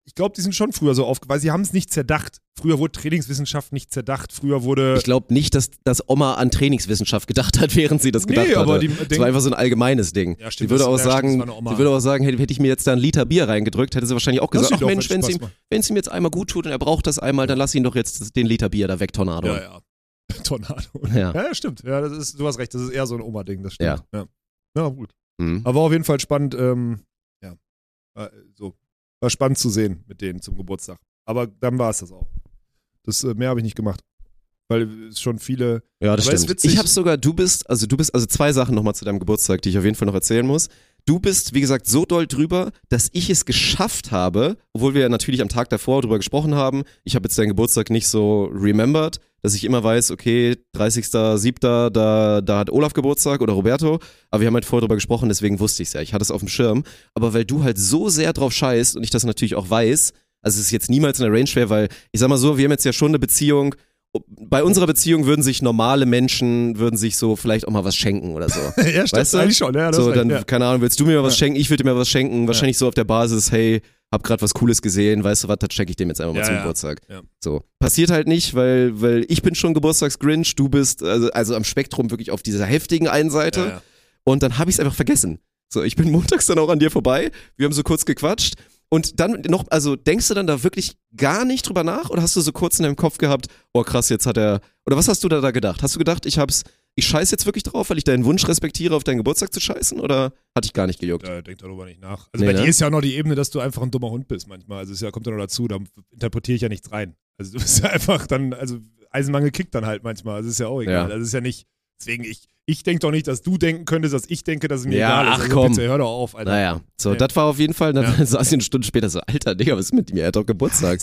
Ich glaube, die sind schon früher so aufge... Weil sie haben es nicht zerdacht. Früher wurde Trainingswissenschaft nicht zerdacht. Früher wurde... Ich glaube nicht, dass, dass Oma an Trainingswissenschaft gedacht hat, während sie das gedacht nee, aber hatte. die das war einfach so ein allgemeines Ding. Ja, stimmt, würde das- auch ja, sagen, sie würde auch sagen, hätte, ich mir jetzt da einen Liter Bier reingedrückt, hätte sie wahrscheinlich auch gesagt, ach Mensch, wenn es ihm, wenn's ihm jetzt einmal gut tut und er braucht das einmal, dann lass ihn doch jetzt den Liter Bier da weg, Tornado. Ja, ja. Tornado. Ja. Ja, ja, stimmt. Ja, das ist, du hast recht, das ist eher so ein Oma-Ding, das stimmt. Ja. ja. gut. Mhm. Aber war auf jeden Fall spannend, ähm, ja. War, so. War spannend zu sehen mit denen zum Geburtstag. Aber dann war es das auch. Das, äh, mehr habe ich nicht gemacht. Weil es schon viele. Ja, das stimmt. witzig- Ich habe sogar, du bist, also du bist, also zwei Sachen nochmal zu deinem Geburtstag, die ich auf jeden Fall noch erzählen muss. Du bist, wie gesagt, so doll drüber, dass ich es geschafft habe, obwohl wir natürlich am Tag davor drüber gesprochen haben. Ich habe jetzt deinen Geburtstag nicht so remembered, dass ich immer weiß, okay, 30.07., da, da hat Olaf Geburtstag oder Roberto, aber wir haben halt vorher drüber gesprochen, deswegen wusste ich es ja. Ich hatte es auf dem Schirm. Aber weil du halt so sehr drauf scheißt und ich das natürlich auch weiß, Also es ist jetzt niemals in der Range schwer, weil ich sag mal so, wir haben jetzt ja schon eine Beziehung. Bei unserer Beziehung würden sich normale Menschen, würden sich so vielleicht auch mal was schenken oder so. ja, stimmt, Weißt du? eigentlich schon. Ja, so, dann, ja. keine Ahnung, willst du mir was Ja. schenken? Ich würde dir mir was schenken. Wahrscheinlich so auf der Basis, hey, hab grad was Cooles gesehen, weißt du was, das schenke ich dem jetzt einfach mal Ja, zum ja. Geburtstag. Ja. So. Passiert halt nicht, weil, weil ich bin schon Geburtstagsgrinch, du bist also, also am Spektrum wirklich auf dieser heftigen einen Seite. Und dann habe ich es einfach vergessen. So, ich bin montags dann auch an dir vorbei. Wir haben so kurz gequatscht. Und dann noch, also denkst du dann da wirklich gar nicht drüber nach? Oder hast du so kurz in deinem Kopf gehabt, oh krass, jetzt hat er. Oder was hast du da, da gedacht? Hast du gedacht, ich hab's, ich scheiß jetzt wirklich drauf, weil ich deinen Wunsch respektiere, auf deinen Geburtstag zu scheißen? Oder hatte ich gar nicht gejuckt? Ja, denk darüber nicht nach. Also Nee, bei ne? dir ist ja auch noch die Ebene, dass du einfach ein dummer Hund bist manchmal. Also es ja, kommt ja noch dazu, da interpretiere ich ja nichts rein. Also du bist ja einfach dann, also Eisenmangel kickt dann halt manchmal. Also ist ja auch egal. Ja. Das ist ja nicht, deswegen, ich, ich denke doch nicht, dass du denken könntest, dass ich denke, dass es mir Ja, egal ist. ach, Also komm. Bitte, hör doch auf, Alter. Naja, so, Ja. das war auf jeden Fall. Dann Ja. saß ich eine Stunde später so, Alter, Digga, was ist mit mir? Er hat doch Geburtstag.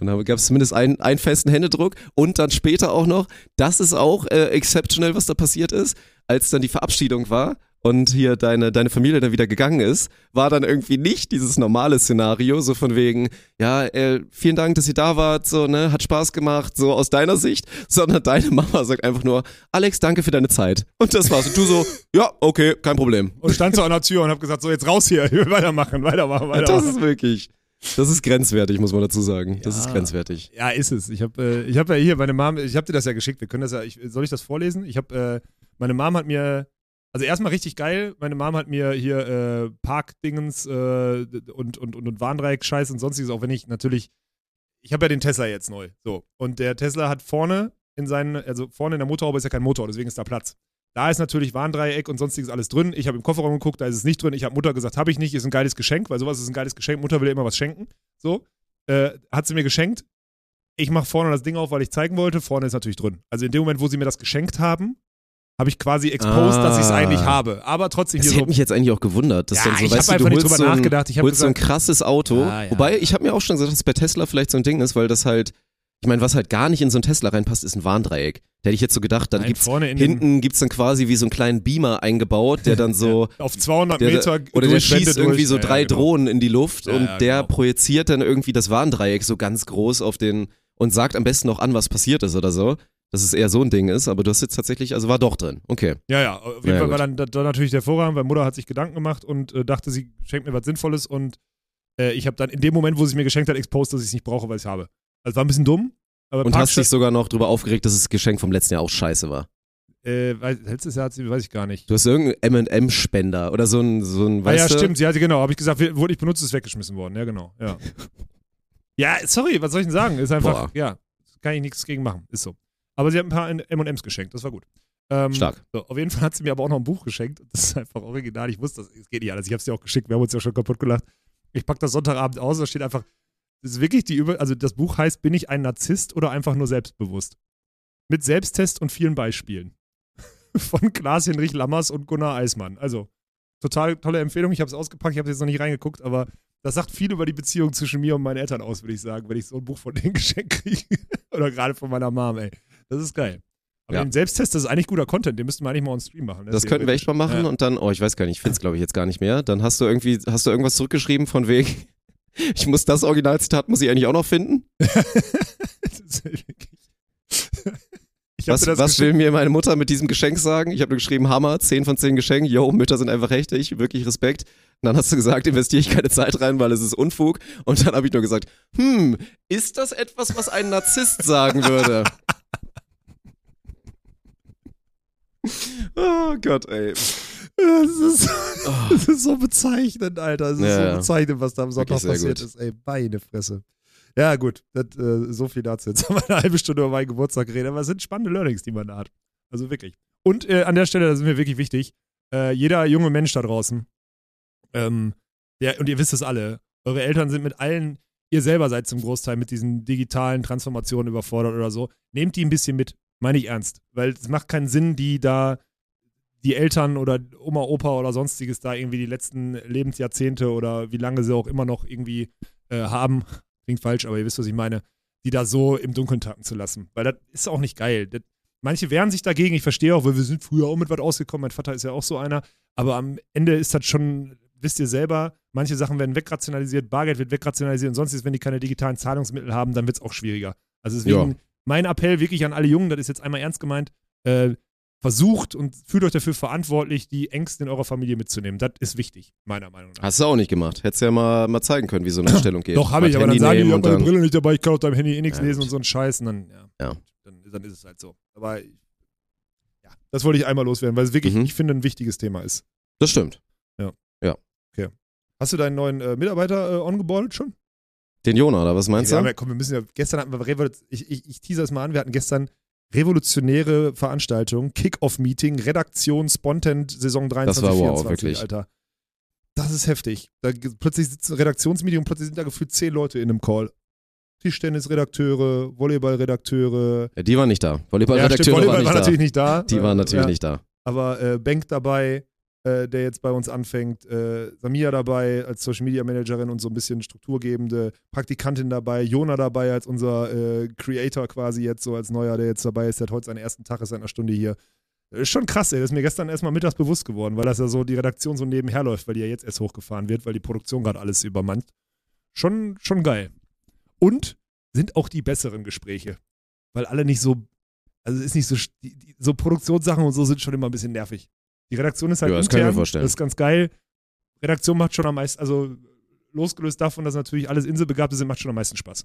Und dann gab es zumindest einen, einen festen Händedruck und dann später auch noch, das ist auch äh, exceptional, was da passiert ist, als dann die Verabschiedung war und hier deine, deine Familie dann wieder gegangen ist, war dann irgendwie nicht dieses normale Szenario, so von wegen, ja, äh, vielen Dank, dass ihr da wart, so, ne, hat Spaß gemacht, so aus deiner Sicht, sondern deine Mama sagt einfach nur, Alex, danke für deine Zeit. Und das war's. Und du so, ja, okay, kein Problem. Und stand so an der Tür und hab gesagt, so jetzt raus hier, weitermachen, weitermachen, Das weitermachen. ist wirklich, das ist grenzwertig, muss man dazu sagen. Das Ja. ist grenzwertig. Ja, ist es. Ich habe äh, ich hab ja hier, meine Mom, ich habe dir das ja geschickt, wir können das ja, ich, soll ich das vorlesen? Ich habe, äh, meine Mom hat mir, also erstmal richtig geil, meine Mom hat mir hier äh, Parkdingens äh, und, und, und, und Warndreieck-Scheiß und sonstiges, auch wenn ich natürlich, ich habe ja den Tesla jetzt neu, so. Und der Tesla hat vorne in seinen, also vorne in der Motorhaube ist ja kein Motor, deswegen ist da Platz. Da ist natürlich Warndreieck und sonstiges alles drin. Ich habe im Kofferraum geguckt, da ist es nicht drin. Ich habe Mutter gesagt, habe ich nicht, ist ein geiles Geschenk, weil sowas ist ein geiles Geschenk. Mutter will ja immer was schenken. So. Äh, hat sie mir geschenkt. Ich mache vorne das Ding auf, weil ich zeigen wollte. Vorne ist natürlich drin. Also in dem Moment, wo sie mir das geschenkt haben, habe ich quasi exposed, Ah. dass ich es eigentlich habe. Aber trotzdem Das hier hätte so. mich jetzt eigentlich auch gewundert. Dass Ja, dann so, ich weißt hab du, einfach du nicht drüber so ein, nachgedacht. Ich hab holst so ein krasses Auto. Ja, ja. Wobei, ich habe mir auch schon gesagt, dass bei Tesla vielleicht so ein Ding ist, weil das halt, ich meine, was halt gar nicht in so ein Tesla reinpasst, ist ein Warndreieck. Da hätte ich jetzt so gedacht, dann Nein, gibt's hinten gibt's dann quasi wie so einen kleinen Beamer eingebaut, der dann so auf 200 der, Meter oder der schießt irgendwie durch. so Ja, ja, drei genau. Drohnen in die Luft und der genau. projiziert dann irgendwie das Warndreieck so ganz groß auf den und sagt am besten noch an, was passiert ist oder so. Dass es eher so ein Ding ist, aber du hast jetzt tatsächlich, also war doch drin. Okay. Ja, ja, auf jeden Ja, Fall war dann da, da natürlich der Vorrang, weil Mutter hat sich Gedanken gemacht und äh, dachte, sie schenkt mir was Sinnvolles und äh, ich habe dann in dem Moment, wo sie es mir geschenkt hat, exposed, dass ich es nicht brauche, weil ich es habe. Also war ein bisschen dumm. Aber Und hast dich sogar noch drüber aufgeregt, dass das Geschenk vom letzten Jahr auch scheiße war. äh, letztes Jahr hat sie, weiß ich gar nicht. Du hast irgendeinen M&M-Spender oder so ein, so ein Ah, ja, weißt du? stimmt, sie hatte genau, habe ich gesagt, wurde nicht benutzt, ist weggeschmissen worden. Ja, genau. Ja. ja, sorry, was soll ich denn sagen? Ist einfach, Boah. ja, kann ich nichts gegen machen. Ist so. Aber sie hat ein paar M&M's geschenkt, das war gut. Ähm, Stark. So, auf jeden Fall hat sie mir aber auch noch ein Buch geschenkt. Das ist einfach original. Ich wusste das, es geht nicht alles. Ich habe es dir auch geschickt. Wir haben uns ja schon kaputt gelacht. Ich packe das Sonntagabend aus. Da steht einfach, das ist wirklich die Über, also das Buch heißt, bin ich ein Narzisst oder einfach nur selbstbewusst? Mit Selbsttest und vielen Beispielen. Von Klaas-Hinrich Lammers und Gunnar Eismann. Also, total tolle Empfehlung. Ich habe es ausgepackt. Ich habe jetzt noch nicht reingeguckt, aber das sagt viel über die Beziehung zwischen mir und meinen Eltern aus, würde ich sagen, wenn ich so ein Buch von denen geschenkt kriege. oder gerade von meiner Mom, ey. Das ist geil. Aber Ja. den Selbsttest, das ist eigentlich guter Content. Den müssten wir eigentlich mal on Stream machen. ne? Das könnten wir echt mal machen Ja. und dann, oh, ich weiß gar nicht, ich finde es glaube ich jetzt gar nicht mehr. Dann hast du irgendwie, hast du irgendwas zurückgeschrieben von wegen, ich muss das Originalzitat, muss ich eigentlich auch noch finden? Das ich Was, das was will mir meine Mutter mit diesem Geschenk sagen? Ich habe nur geschrieben, Hammer, 10 von 10 Geschenk, yo, Mütter sind einfach richtig, wirklich Respekt. Und dann hast du gesagt, investiere ich keine Zeit rein, weil es ist Unfug. Und dann habe ich nur gesagt, hm, ist das etwas, was ein Narzisst sagen würde? oh Gott, ey. Das ist, das ist so bezeichnend, Alter. Das ist Ja, so bezeichnend, was da am Sonntag passiert gut. ist. Ey, meine Fresse. Ja, gut. Das, äh, so viel dazu. Jetzt haben wir eine halbe Stunde über meinen Geburtstag geredet, aber es sind spannende Learnings, die man da hat. Also wirklich. Und äh, an der Stelle, das ist mir wirklich wichtig, äh, jeder junge Mensch da draußen, ähm, der, und ihr wisst es alle, eure Eltern sind mit allen, ihr selber seid zum Großteil mit diesen digitalen Transformationen überfordert oder so. Nehmt die ein bisschen mit, meine ich ernst. Weil es macht keinen Sinn, die da die Eltern oder Oma, Opa oder sonstiges da irgendwie die letzten Lebensjahrzehnte oder wie lange sie auch immer noch irgendwie äh, haben, klingt falsch, aber ihr wisst, was ich meine, die da so im Dunkeln tacken zu lassen. Weil das ist auch nicht geil. Das, manche wehren sich dagegen, ich verstehe auch, weil wir sind früher auch mit was ausgekommen, mein Vater ist ja auch so einer, aber am Ende ist das schon, wisst ihr selber, manche Sachen werden wegrationalisiert, Bargeld wird wegrationalisiert und sonstiges, wenn die keine digitalen Zahlungsmittel haben, dann wird es auch schwieriger. Also deswegen Ja. Mein Appell wirklich an alle Jungen, das ist jetzt einmal ernst gemeint, äh, versucht und fühlt euch dafür verantwortlich, die Ängste in eurer Familie mitzunehmen. Das ist wichtig, meiner Meinung nach. Hast du auch nicht gemacht. Hättest ja mal, mal zeigen können, wie so eine Stellung geht. Doch, habe ich, aber dann Handy sagen die, ich habe meine dann- Brille nicht dabei, ich kann auf deinem Handy eh nichts Ja, lesen und so einen Scheiß und dann, ja, Ja. Dann, dann ist es halt so. Aber ja, das wollte ich einmal loswerden, weil es wirklich, Mhm. ich finde, ein wichtiges Thema ist. Das stimmt. Hast du deinen neuen äh, Mitarbeiter äh, ongeboardet schon? Den Jona, oder was meinst ja, du? aber komm, wir müssen ja, gestern hatten wir, ich, ich, ich teaser es mal an, wir hatten gestern revolutionäre Veranstaltung, Kick-Off-Meeting, Redaktion, Spontent, Saison 23, Das war wow, 24, wirklich. Alter. Das ist heftig. Da, plötzlich sitzt ein Redaktionsmeeting und plötzlich sind da gefühlt zehn Leute in einem Call. Tischtennisredakteure, Volleyballredakteure. Ja, die waren nicht da. Ja, stimmt, Volleyballredakteure Volleyball waren nicht war da. natürlich nicht da. Die waren Äh, natürlich ja. nicht da. Aber äh, Bank dabei, äh, der jetzt bei uns anfängt, äh, Samia dabei als Social Media Managerin und so ein bisschen strukturgebende, Praktikantin dabei, Jona dabei als unser äh, Creator quasi jetzt so als neuer, der jetzt dabei ist, der hat heute seinen ersten Tag, ist seit einer Stunde hier. Ist schon krass, ey. Das ist mir gestern erstmal mittags bewusst geworden, weil das ja so die Redaktion so nebenher läuft, weil die ja jetzt erst hochgefahren wird, weil die Produktion gerade alles übermannt. Schon, schon geil. Und sind auch die besseren Gespräche. Weil alle nicht so, also ist nicht so, die, die, so Produktionssachen und so sind schon immer ein bisschen nervig. Die Redaktion ist halt Ja, das intern, kann ich mir vorstellen. das ist ganz geil. Redaktion macht schon am meisten, also losgelöst davon, dass natürlich alles Inselbegabte sind, macht schon am meisten Spaß.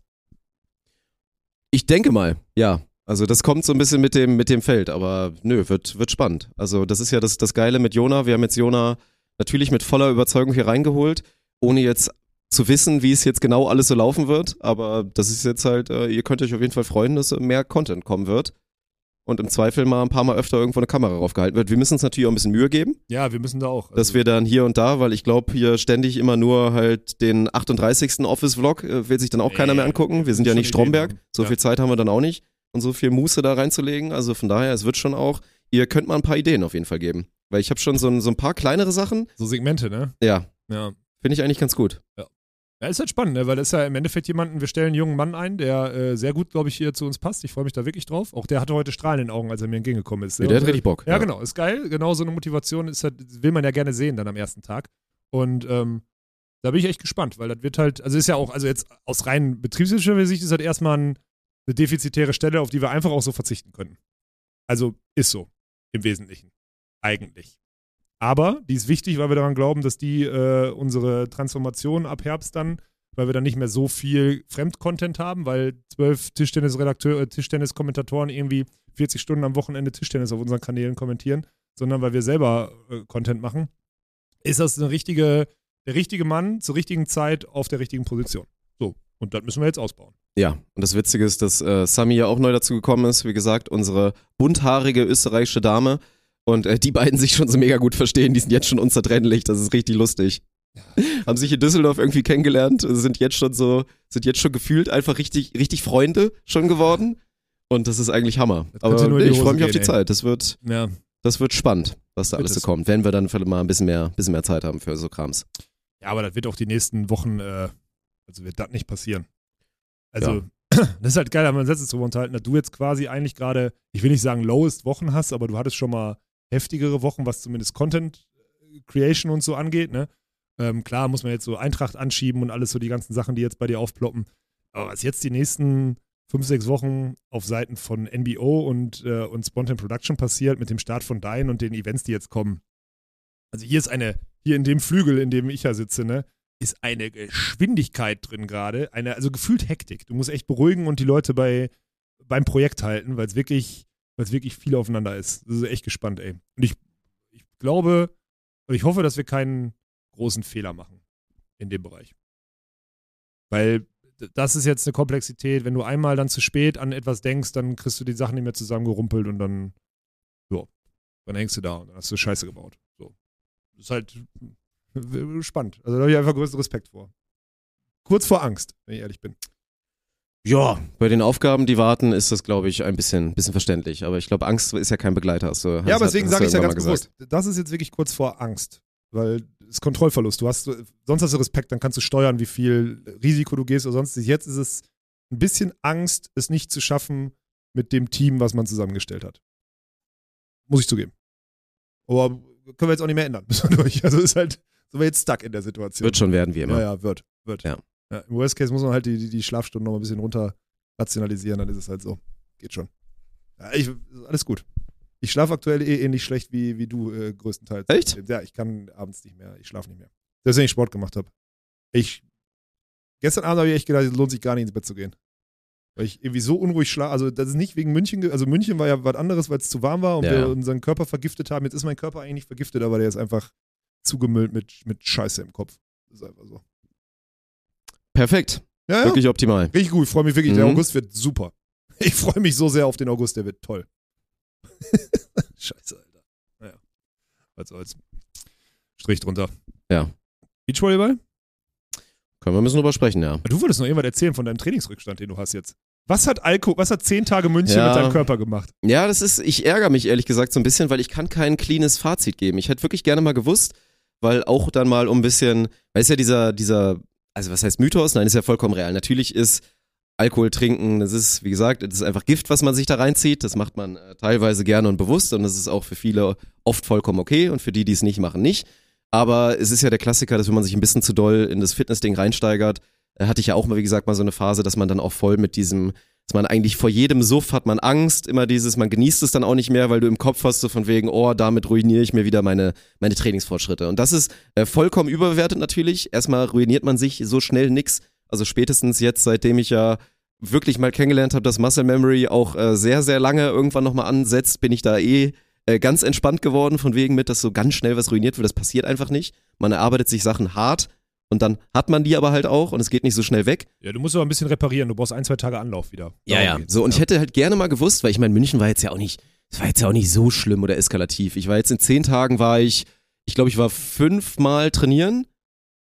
Ich denke mal, ja. Also das kommt so ein bisschen mit dem, mit dem Feld, aber nö, wird, wird spannend. Also das ist ja das, das Geile mit Jona. Wir haben jetzt Jona natürlich mit voller Überzeugung hier reingeholt, ohne jetzt zu wissen, wie es jetzt genau alles so laufen wird. Aber das ist jetzt halt, äh, ihr könnt euch auf jeden Fall freuen, dass mehr Content kommen wird. Und im Zweifel mal ein paar Mal öfter irgendwo eine Kamera draufgehalten wird. Wir müssen uns natürlich auch ein bisschen Mühe geben, Ja, wir müssen da auch. Also, dass wir dann hier und da, weil ich glaube, hier ständig immer nur halt den 38. Office-Vlog äh, will sich dann auch keiner mehr angucken. Wir sind ja nicht Stromberg. haben. So Ja. viel Zeit haben wir dann auch nicht und so viel Muße da reinzulegen. Also von daher, es wird schon auch, ihr könnt mal ein paar Ideen auf jeden Fall geben. Weil ich habe schon so ein, so ein paar kleinere Sachen. so Segmente, ne? Ja, Ja. finde ich eigentlich ganz gut. Ja, ist halt spannend, ne? weil das ist ja im Endeffekt jemanden, wir stellen einen jungen Mann ein, der äh, sehr gut, glaube ich, hier zu uns passt. Ich freue mich da wirklich drauf. Auch der hatte heute Strahlen in den Augen, als er mir entgegengekommen ist. Ja, der hat richtig Bock. Ja, genau, ist geil. Genau so eine Motivation ist halt, will man ja gerne sehen dann am ersten Tag. Und ähm, da bin ich echt gespannt, weil das wird halt, also ist ja auch, also jetzt aus rein betriebswirtschaftlicher Sicht ist das erstmal ein, eine defizitäre Stelle, auf die wir einfach auch so verzichten können. Also ist so, im Wesentlichen. Eigentlich. Aber die ist wichtig, weil wir daran glauben, dass die äh, unsere Transformation ab Herbst dann, weil wir dann nicht mehr so viel Fremdcontent haben, weil zwölf Tischtennisredakteure, äh, Tischtenniskommentatoren irgendwie 40 Stunden am Wochenende Tischtennis auf unseren Kanälen kommentieren, sondern weil wir selber äh, Content machen, ist das eine richtige, der richtige Mann zur richtigen Zeit auf der richtigen Position. So, und das müssen wir jetzt ausbauen. Ja, und das Witzige ist, dass äh, Sami ja auch neu dazu gekommen ist. Wie gesagt, unsere bunthaarige österreichische Dame. Und äh, die beiden sich schon so mega gut verstehen. Die sind jetzt schon unzertrennlich. Das ist richtig lustig. Haben sich in Düsseldorf irgendwie kennengelernt, sind jetzt schon so, sind jetzt schon gefühlt einfach richtig, richtig Freunde schon geworden. Und das ist eigentlich Hammer. Aber ich freue mich auf die ey. Zeit. Das wird, Ja, das wird spannend, was da alles so kommt. Wenn wir dann vielleicht mal ein bisschen mehr, bisschen mehr Zeit haben für so Krams. Ja, aber das wird auch die nächsten Wochen, äh, also wird das nicht passieren. Also, das ist halt geil, da haben wir uns letztens drüber unterhalten, dass du jetzt quasi eigentlich gerade, ich will nicht sagen lowest Wochen hast, aber du hattest schon mal heftigere Wochen, was zumindest Content äh, Creation und so angeht, ne? Ähm, klar muss man jetzt so Eintracht anschieben und alles so die ganzen Sachen, die jetzt bei dir aufploppen. Aber was jetzt die nächsten fünf, sechs Wochen auf Seiten von NBO und, äh, und Spontan Production passiert mit dem Start von Dein und den Events, die jetzt kommen. Also hier ist eine, hier in dem Flügel, in dem ich ja sitze, ne, ist eine Geschwindigkeit drin gerade, eine, also gefühlt Hektik. Du musst echt beruhigen und die Leute bei, beim Projekt halten, weil es wirklich, weil es wirklich viel aufeinander ist. Das ist echt gespannt, ey. Und ich, ich glaube, und ich hoffe, dass wir keinen großen Fehler machen in dem Bereich. Weil das ist jetzt eine Komplexität, wenn du einmal dann zu spät an etwas denkst, dann kriegst du die Sachen nicht mehr zusammengerumpelt und dann, so, dann hängst du da und dann hast du Scheiße gebaut. So. Das ist halt spannend. Also da habe ich einfach größten Respekt vor. Kurz vor Angst, wenn ich ehrlich bin. Ja, bei den Aufgaben, die warten, ist das, glaube ich, ein bisschen, bisschen verständlich. Aber ich glaube, Angst ist ja kein Begleiter. Hast du, Ja, hast- aber deswegen sage ich ja ganz bewusst, das ist jetzt wirklich kurz vor Angst. Weil es ist Kontrollverlust. Du hast, sonst hast du Respekt, dann kannst du steuern, wie viel Risiko du gehst oder sonst. Jetzt ist es ein bisschen Angst, es nicht zu schaffen mit dem Team, was man zusammengestellt hat. Muss ich zugeben. Aber können wir jetzt auch nicht mehr ändern. Durch. Also ist halt, sind wir jetzt stuck in der Situation. Wird schon werden, wie immer. Ja, ja, wird. Wird. Ja. Im Worst Case muss man halt die, die, die Schlafstunden noch ein bisschen runter rationalisieren, dann ist es halt so. Geht schon. Ja, ich, alles gut. Ich schlafe aktuell eh ähnlich schlecht wie, wie du äh, größtenteils. Echt? Ja, ich kann abends nicht mehr. Ich schlafe nicht mehr. Deswegen ich Sport gemacht habe. Ich. Gestern Abend habe ich echt gedacht, es lohnt sich gar nicht ins Bett zu gehen. Weil ich irgendwie so unruhig schlafe. Also, das ist nicht wegen München. Also, München war ja was anderes, weil es zu warm war und Ja. wir unseren Körper vergiftet haben. Jetzt ist mein Körper eigentlich nicht vergiftet, aber der ist einfach zugemüllt mit, mit Scheiße im Kopf. Das ist einfach so. Perfekt. Ja, ja. Wirklich optimal. Richtig gut, ich freue mich wirklich. Der Mhm. August wird super. Ich freue mich so sehr auf den August, der wird toll. Scheiße, Alter. Naja. Was soll's. Strich drunter. Ja. Beachvolleyball? Können wir ein bisschen drüber sprechen, ja. Du wolltest noch irgendwas erzählen von deinem Trainingsrückstand, den du hast jetzt. Was hat Alko, was hat zehn Tage München Ja. mit deinem Körper gemacht? Ja, das ist, ich ärgere mich ehrlich gesagt so ein bisschen, weil ich kann kein cleanes Fazit geben. Ich hätte wirklich gerne mal gewusst, weil auch dann mal um ein bisschen, weil es ja dieser, dieser, also was heißt Mythos? Nein, ist ja vollkommen real. Natürlich ist Alkohol trinken, das ist, wie gesagt, das ist einfach Gift, was man sich da reinzieht. Das macht man äh, teilweise gerne und bewusst und das ist auch für viele oft vollkommen okay und für die, die es nicht machen, nicht. Aber es ist ja der Klassiker, dass wenn man sich ein bisschen zu doll in das Fitnessding reinsteigert, äh, hatte ich ja auch mal, wie gesagt, mal so eine Phase, dass man dann auch voll mit diesem, dass man eigentlich vor jedem Suff hat man Angst, immer dieses, man genießt es dann auch nicht mehr, weil du im Kopf hast so von wegen, oh, damit ruiniere ich mir wieder meine, meine Trainingsfortschritte. Und das ist äh, vollkommen überbewertet natürlich. Erstmal ruiniert man sich so schnell nix. Also spätestens jetzt, seitdem ich ja wirklich mal kennengelernt habe, dass Muscle Memory auch äh, sehr, sehr lange irgendwann nochmal ansetzt, bin ich da eh äh, ganz entspannt geworden, von wegen mit, dass so ganz schnell was ruiniert wird. Das passiert einfach nicht. Man erarbeitet sich Sachen hart und dann hat man die aber halt auch und es geht nicht so schnell weg. Ja, du musst aber ein bisschen reparieren. Du brauchst ein, zwei Tage Anlauf wieder. Ja, ja. Darum geht's. So, und ich hätte halt gerne mal gewusst, weil ich meine, München war jetzt ja auch nicht, es war jetzt ja auch nicht so schlimm oder eskalativ. Ich war jetzt in zehn Tagen, war ich, ich glaube, ich war fünfmal trainieren.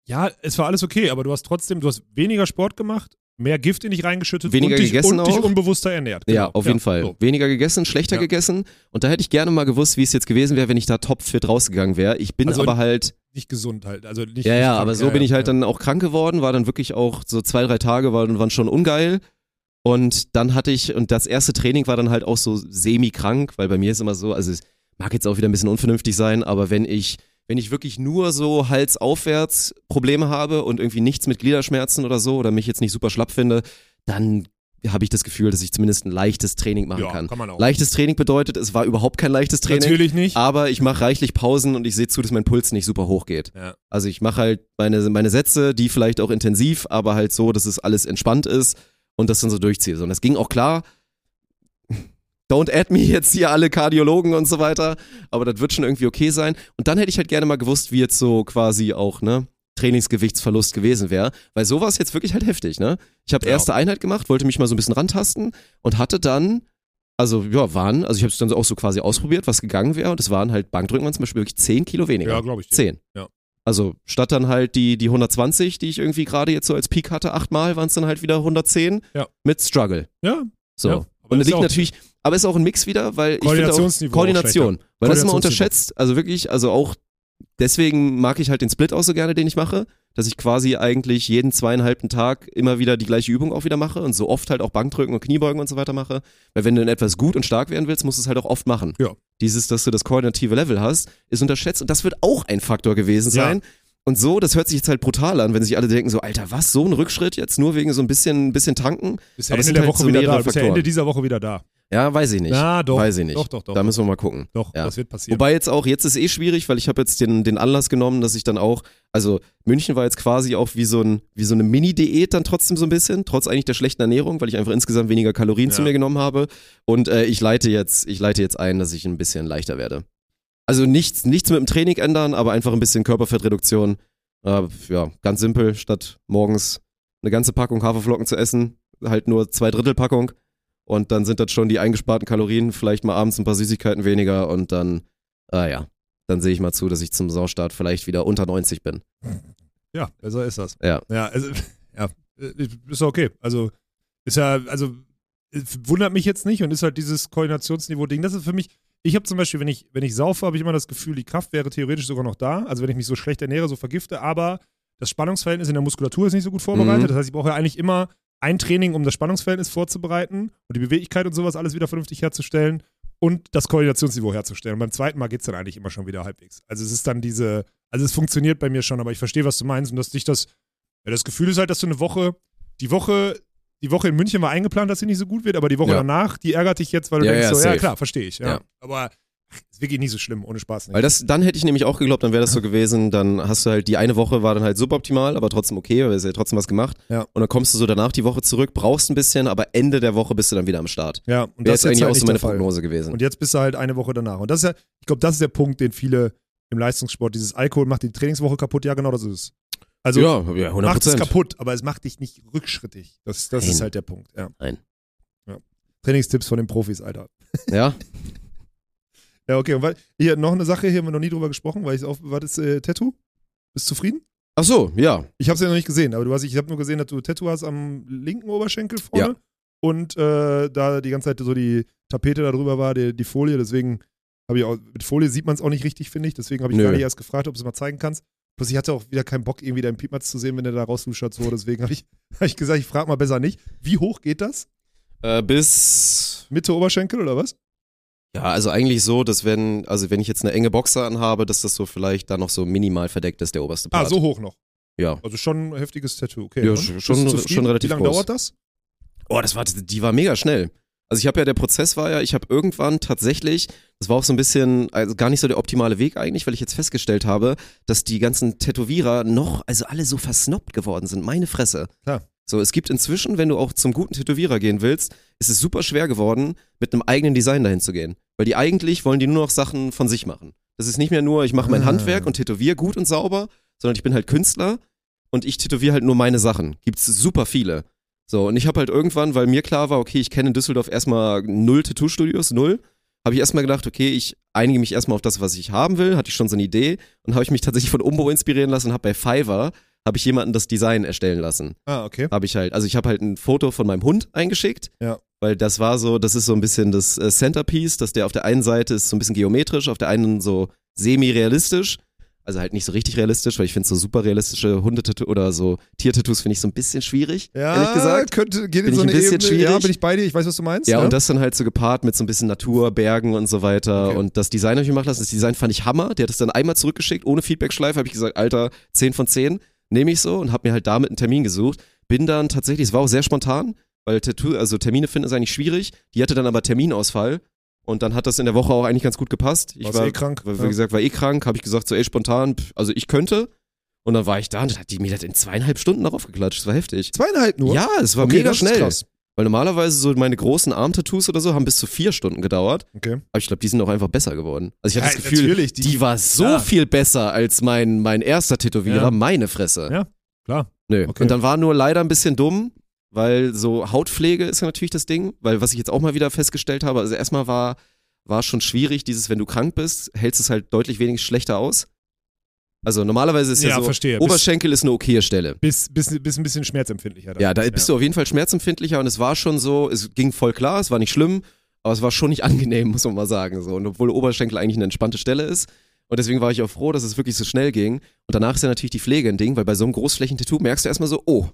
Ja, es war alles okay, aber du hast trotzdem, du hast weniger Sport gemacht, mehr Gift in dich reingeschüttet Weniger und, dich, gegessen und dich auch. unbewusster ernährt. Ja, Genau. auf jeden Fall. so. Weniger gegessen, schlechter Ja. gegessen. Und da hätte ich gerne mal gewusst, wie es jetzt gewesen wäre, wenn ich da topfit rausgegangen wäre. Ich bin Also aber halt, Nicht gesund halt. Also nicht, ja, nicht ja, krank. aber so Ja, bin ja, ich halt ja. dann auch krank geworden, war dann wirklich auch so zwei, drei Tage waren, waren schon ungeil. Und dann hatte ich, und das erste Training war dann halt auch so semi-krank, weil bei mir ist immer so, also es mag jetzt auch wieder ein bisschen unvernünftig sein, aber wenn ich, wenn ich wirklich nur so halsaufwärts Probleme habe und irgendwie nichts mit Gliederschmerzen oder so oder mich jetzt nicht super schlapp finde, dann habe ich das Gefühl, dass ich zumindest ein leichtes Training machen ja, kann. kann man auch. Leichtes Training bedeutet, es war überhaupt kein leichtes Training. Natürlich nicht. Aber ich mache reichlich Pausen und ich sehe zu, dass mein Puls nicht super hoch geht. Ja. Also ich mache halt meine, meine Sätze, die vielleicht auch intensiv, aber halt so, dass es alles entspannt ist und das dann so durchziehe. Und das ging auch klar. Don't add me jetzt hier alle Kardiologen und so weiter, aber das wird schon irgendwie okay sein. Und dann hätte ich halt gerne mal gewusst, wie jetzt so quasi auch, ne, Trainingsgewichtsverlust gewesen wäre, weil so war es jetzt wirklich halt heftig, ne? Ich habe erste Einheit gemacht, wollte mich mal so ein bisschen rantasten und hatte dann also ja, waren, also ich habe es dann auch so quasi ausprobiert, was gegangen wäre und es waren halt Bankdrücken waren zum Beispiel wirklich 10 Kilo weniger. Ja, glaube ich. dir. 10. Ja. Also statt dann halt die, die 120, die ich irgendwie gerade jetzt so als Peak hatte, achtmal, waren es dann halt wieder 110 Ja. mit Struggle. Ja, So. Ja, aber und das liegt auch- natürlich, aber ist auch ein Mix wieder, weil ich finde auch auch Koordination, schlechter. weil das immer unterschätzt, also wirklich, also auch deswegen mag ich halt den Split auch so gerne, den ich mache, dass ich quasi eigentlich jeden zweieinhalben Tag immer wieder die gleiche Übung auch wieder mache und so oft halt auch Bankdrücken und Kniebeugen und so weiter mache, weil wenn du in etwas gut und stark werden willst, musst du es halt auch oft machen. Ja. Dieses, dass du das koordinative Level hast, ist unterschätzt und das wird auch ein Faktor gewesen Ja. sein. Und so, das hört sich jetzt halt brutal an, wenn sich alle denken so, Alter, was, so ein Rückschritt jetzt nur wegen so ein bisschen, ein bisschen tanken? Bis Ende sind der halt Woche so wieder mehrere da. Bis Faktoren. Ende dieser Woche wieder da. Ja, weiß ich nicht. Ja, doch. Weiß ich nicht. Doch, doch, doch. Da müssen wir mal gucken. Doch, Ja. das wird passieren. Wobei jetzt auch, jetzt ist eh schwierig, weil ich habe jetzt den, den Anlass genommen, dass ich dann auch, also München war jetzt quasi auch wie so, ein, wie so eine Mini-Diät dann trotzdem so ein bisschen, trotz eigentlich der schlechten Ernährung, weil ich einfach insgesamt weniger Kalorien zu Ja. mir genommen habe. Und äh, ich leite jetzt, ich leite jetzt ein, dass ich ein bisschen leichter werde. Also nichts, nichts mit dem Training ändern, aber einfach ein bisschen Körperfettreduktion. Äh, ja, ganz simpel, statt morgens eine ganze Packung Haferflocken zu essen, halt nur zwei Drittel Packung. Und dann sind das schon die eingesparten Kalorien, vielleicht mal abends ein paar Süßigkeiten weniger und dann, ah ja, dann sehe ich mal zu, dass ich zum Saisonstart vielleicht wieder unter 90 bin. Ja, besser ist das. Ja. Ja, also, ja, ist okay. Also, ist ja, also, wundert mich jetzt nicht und ist halt dieses Koordinationsniveau-Ding. Das ist für mich, ich habe zum Beispiel, wenn ich, wenn ich saufe, habe ich immer das Gefühl, die Kraft wäre theoretisch sogar noch da. Also, wenn ich mich so schlecht ernähre, so vergifte, aber das Spannungsverhältnis in der Muskulatur ist nicht so gut vorbereitet. Mhm. Das heißt, ich brauche ja eigentlich immer ein Training, um das Spannungsverhältnis vorzubereiten und die Beweglichkeit und sowas alles wieder vernünftig herzustellen. und das Koordinationsniveau herzustellen. Und beim zweiten Mal geht es dann eigentlich immer schon wieder halbwegs. Also es ist dann diese, also es funktioniert bei mir schon, aber ich verstehe, was du meinst und dass dich das, ja, das Gefühl ist halt, dass du eine Woche, die Woche, die Woche in München war eingeplant, dass sie nicht so gut wird, aber die Woche Ja. danach, die ärgert dich jetzt, weil du Ja, denkst ja, so, ja safe. klar, verstehe ich. Ja. Ja. Aber ist wirklich nicht so schlimm, ohne Spaß nicht. Weil das, dann hätte ich nämlich auch geglaubt, dann wäre das so gewesen, dann hast du halt, die eine Woche war dann halt suboptimal, aber trotzdem okay, weil hast ja trotzdem was gemacht. Ja. Und dann kommst du so danach die Woche zurück, brauchst ein bisschen, aber Ende der Woche bist du dann wieder am Start. ja, und Wäre das jetzt eigentlich auch halt so nicht meine. Prognose gewesen. Und jetzt bist du halt eine Woche danach. Und das ist ja, ich glaube, das ist der Punkt, den viele im Leistungssport, dieses Alkohol macht die Trainingswoche kaputt, ja genau das ist es. Also ja, ja, 100 macht es kaputt, aber es macht dich nicht rückschrittig. Das, das Nein. ist halt der Punkt, ja. Nein. ja. Trainingstipps von den Profis, Alter. Ja, Ja, okay. Und weil, hier noch eine Sache, hier haben wir noch nie drüber gesprochen, weil ich auf, war das äh, Tattoo? Bist du zufrieden? ach so, ja. Ich habe es ja noch nicht gesehen, aber du hast, ich habe nur gesehen, dass du Tattoo hast am linken Oberschenkel vorne Ja. und äh, da die ganze Zeit so die Tapete da drüber war, die, die Folie, deswegen habe ich auch, mit Folie sieht man es auch nicht richtig, finde ich, deswegen habe ich Nö. gar nicht erst gefragt, ob du es mal zeigen kannst. Plus ich hatte auch wieder keinen Bock, irgendwie deinen Piepmatz zu sehen, wenn der da rausluschert, so, deswegen habe ich, hab ich gesagt, ich frage mal besser nicht. Wie hoch geht das? Äh, bis, Mitte Oberschenkel oder was? Ja, also eigentlich so, dass wenn, also wenn ich jetzt eine enge Boxer anhabe, dass das so vielleicht da noch so minimal verdeckt ist, der oberste Ah, Part. so hoch noch. Ja. Also schon ein heftiges Tattoo, okay. Ja, schon- schon relativ Wie lange groß. dauert das? Oh, das war, die war mega schnell. Also ich habe ja, der Prozess war ja, ich habe irgendwann tatsächlich, das war auch so ein bisschen, also gar nicht so der optimale Weg eigentlich, weil ich jetzt festgestellt habe, dass die ganzen Tätowierer noch, also alle so versnobbt geworden sind. Meine Fresse. Klar. So, es gibt inzwischen, wenn du auch zum guten Tätowierer gehen willst, ist es super schwer geworden, mit einem eigenen Design dahin zu gehen. Weil die eigentlich wollen die nur noch Sachen von sich machen. Das ist nicht mehr nur, ich mache mein Ah. Handwerk und tätowiere gut und sauber, sondern ich bin halt Künstler und ich tätowiere halt nur meine Sachen. Gibt's super viele. So, und ich habe halt irgendwann, weil mir klar war, okay, ich kenne in Düsseldorf erstmal null Tattoo-Studios, null, habe ich erstmal gedacht, okay, ich einige mich erstmal auf das, was ich haben will, hatte ich schon so eine Idee und habe ich mich tatsächlich von Umbo inspirieren lassen und habe bei Fiverr, habe ich jemanden das Design erstellen lassen Ah, okay. habe ich halt, also ich habe halt ein Foto von meinem Hund eingeschickt, Ja. weil das war so, das ist so ein bisschen das äh, Centerpiece, dass der auf der einen Seite ist so ein bisschen geometrisch, auf der einen so semi-realistisch, also halt nicht so richtig realistisch, weil ich finde so super realistische Hundetattoos oder so Tiertattoos finde ich so ein bisschen schwierig, Ja, ehrlich gesagt. könnte, geht Bin in so ich eine ein bisschen Ebene. Ja, schwierig? bin ich bei dir, ich weiß, was du meinst. Ja, und das dann halt so gepaart mit so ein bisschen Natur, Bergen und so weiter. Okay. Und das Design habe ich machen lassen. Das Design fand ich Hammer. Der hat es dann einmal zurückgeschickt, ohne Feedbackschleife. Habe ich gesagt, Alter, 10 von 10 nehme ich so und habe mir halt damit einen Termin gesucht. Bin dann tatsächlich, es war auch sehr spontan, weil Tattoo, also Termine finden ist eigentlich schwierig. Die hatte dann aber Terminausfall. Und dann hat das in der Woche auch eigentlich ganz gut gepasst. Ich Warst war eh krank, War, wie ja. gesagt, war eh krank. Habe ich gesagt, so ey, spontan, pff, also ich könnte. Und dann war ich da und dann hat die mir das in zweieinhalb Stunden darauf geklatscht. Das war heftig. Zweieinhalb nur? Ja, es war okay, mega schnell. Krass. Weil normalerweise so meine großen Armtattoos oder so haben bis zu vier Stunden gedauert. Okay. Aber ich glaube, die sind auch einfach besser geworden. Also ich hatte Ja, das Gefühl, die, die- war so Ja. viel besser als mein, mein erster Tätowierer, Ja. meine Fresse. Ja. Klar. Nö. Okay. Und dann war nur leider ein bisschen dumm, weil so Hautpflege ist ja natürlich das Ding, weil was ich jetzt auch mal wieder festgestellt habe, also erstmal war, war schon schwierig, dieses, wenn du krank bist, hältst es halt deutlich wenig schlechter aus. Also normalerweise ist ja, Ja, so, verstehe. Bis- Oberschenkel ist eine okaye Stelle. Bis, bis, bis ein bisschen schmerzempfindlicher. dann. Ja, da bist du auf jeden Fall schmerzempfindlicher und es war schon so, es ging voll klar, es war nicht schlimm, aber es war schon nicht angenehm, muss man mal sagen. So. Und obwohl Oberschenkel eigentlich eine entspannte Stelle ist. Und deswegen war ich auch froh, dass es wirklich so schnell ging. Und danach ist ja natürlich die Pflege ein Ding, weil bei so einem Großflächentattoo merkst du erstmal so, oh,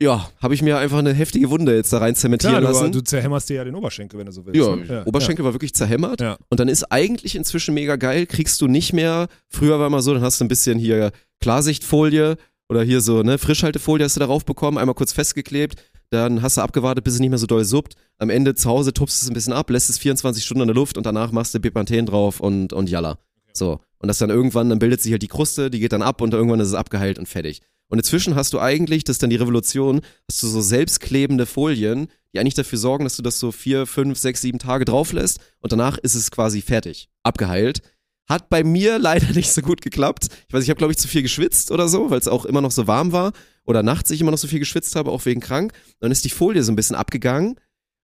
ja, habe ich mir einfach eine heftige Wunde jetzt da rein zementieren Klar, lassen. du, du zerhämmerst dir ja den Oberschenkel, wenn du so willst. ja, ne? Oberschenkel war wirklich zerhämmert. Ja. Und dann ist eigentlich inzwischen mega geil, kriegst du nicht mehr, früher war immer so, dann hast du ein bisschen hier Klarsichtfolie oder hier so, ne, Frischhaltefolie hast du darauf bekommen, einmal kurz festgeklebt, dann hast du abgewartet, bis es nicht mehr so doll suppt. Am Ende zu Hause tupst es ein bisschen ab, lässt es 24 Stunden in der Luft und danach machst du Bepanthen drauf und, und Jalla. So. Und das dann irgendwann, dann bildet sich halt die Kruste, die geht dann ab und irgendwann ist es abgeheilt und fertig. Und inzwischen hast du eigentlich, das ist dann die Revolution, hast du so selbstklebende Folien, die eigentlich dafür sorgen, dass du das so vier, fünf, sechs, sieben Tage drauf lässt und danach ist es quasi fertig, abgeheilt. Hat bei mir leider nicht so gut geklappt. Ich weiß, ich habe glaube ich zu viel geschwitzt oder so, weil es auch immer noch so warm war oder nachts ich immer noch so viel geschwitzt habe, auch wegen krank. Dann ist die Folie so ein bisschen abgegangen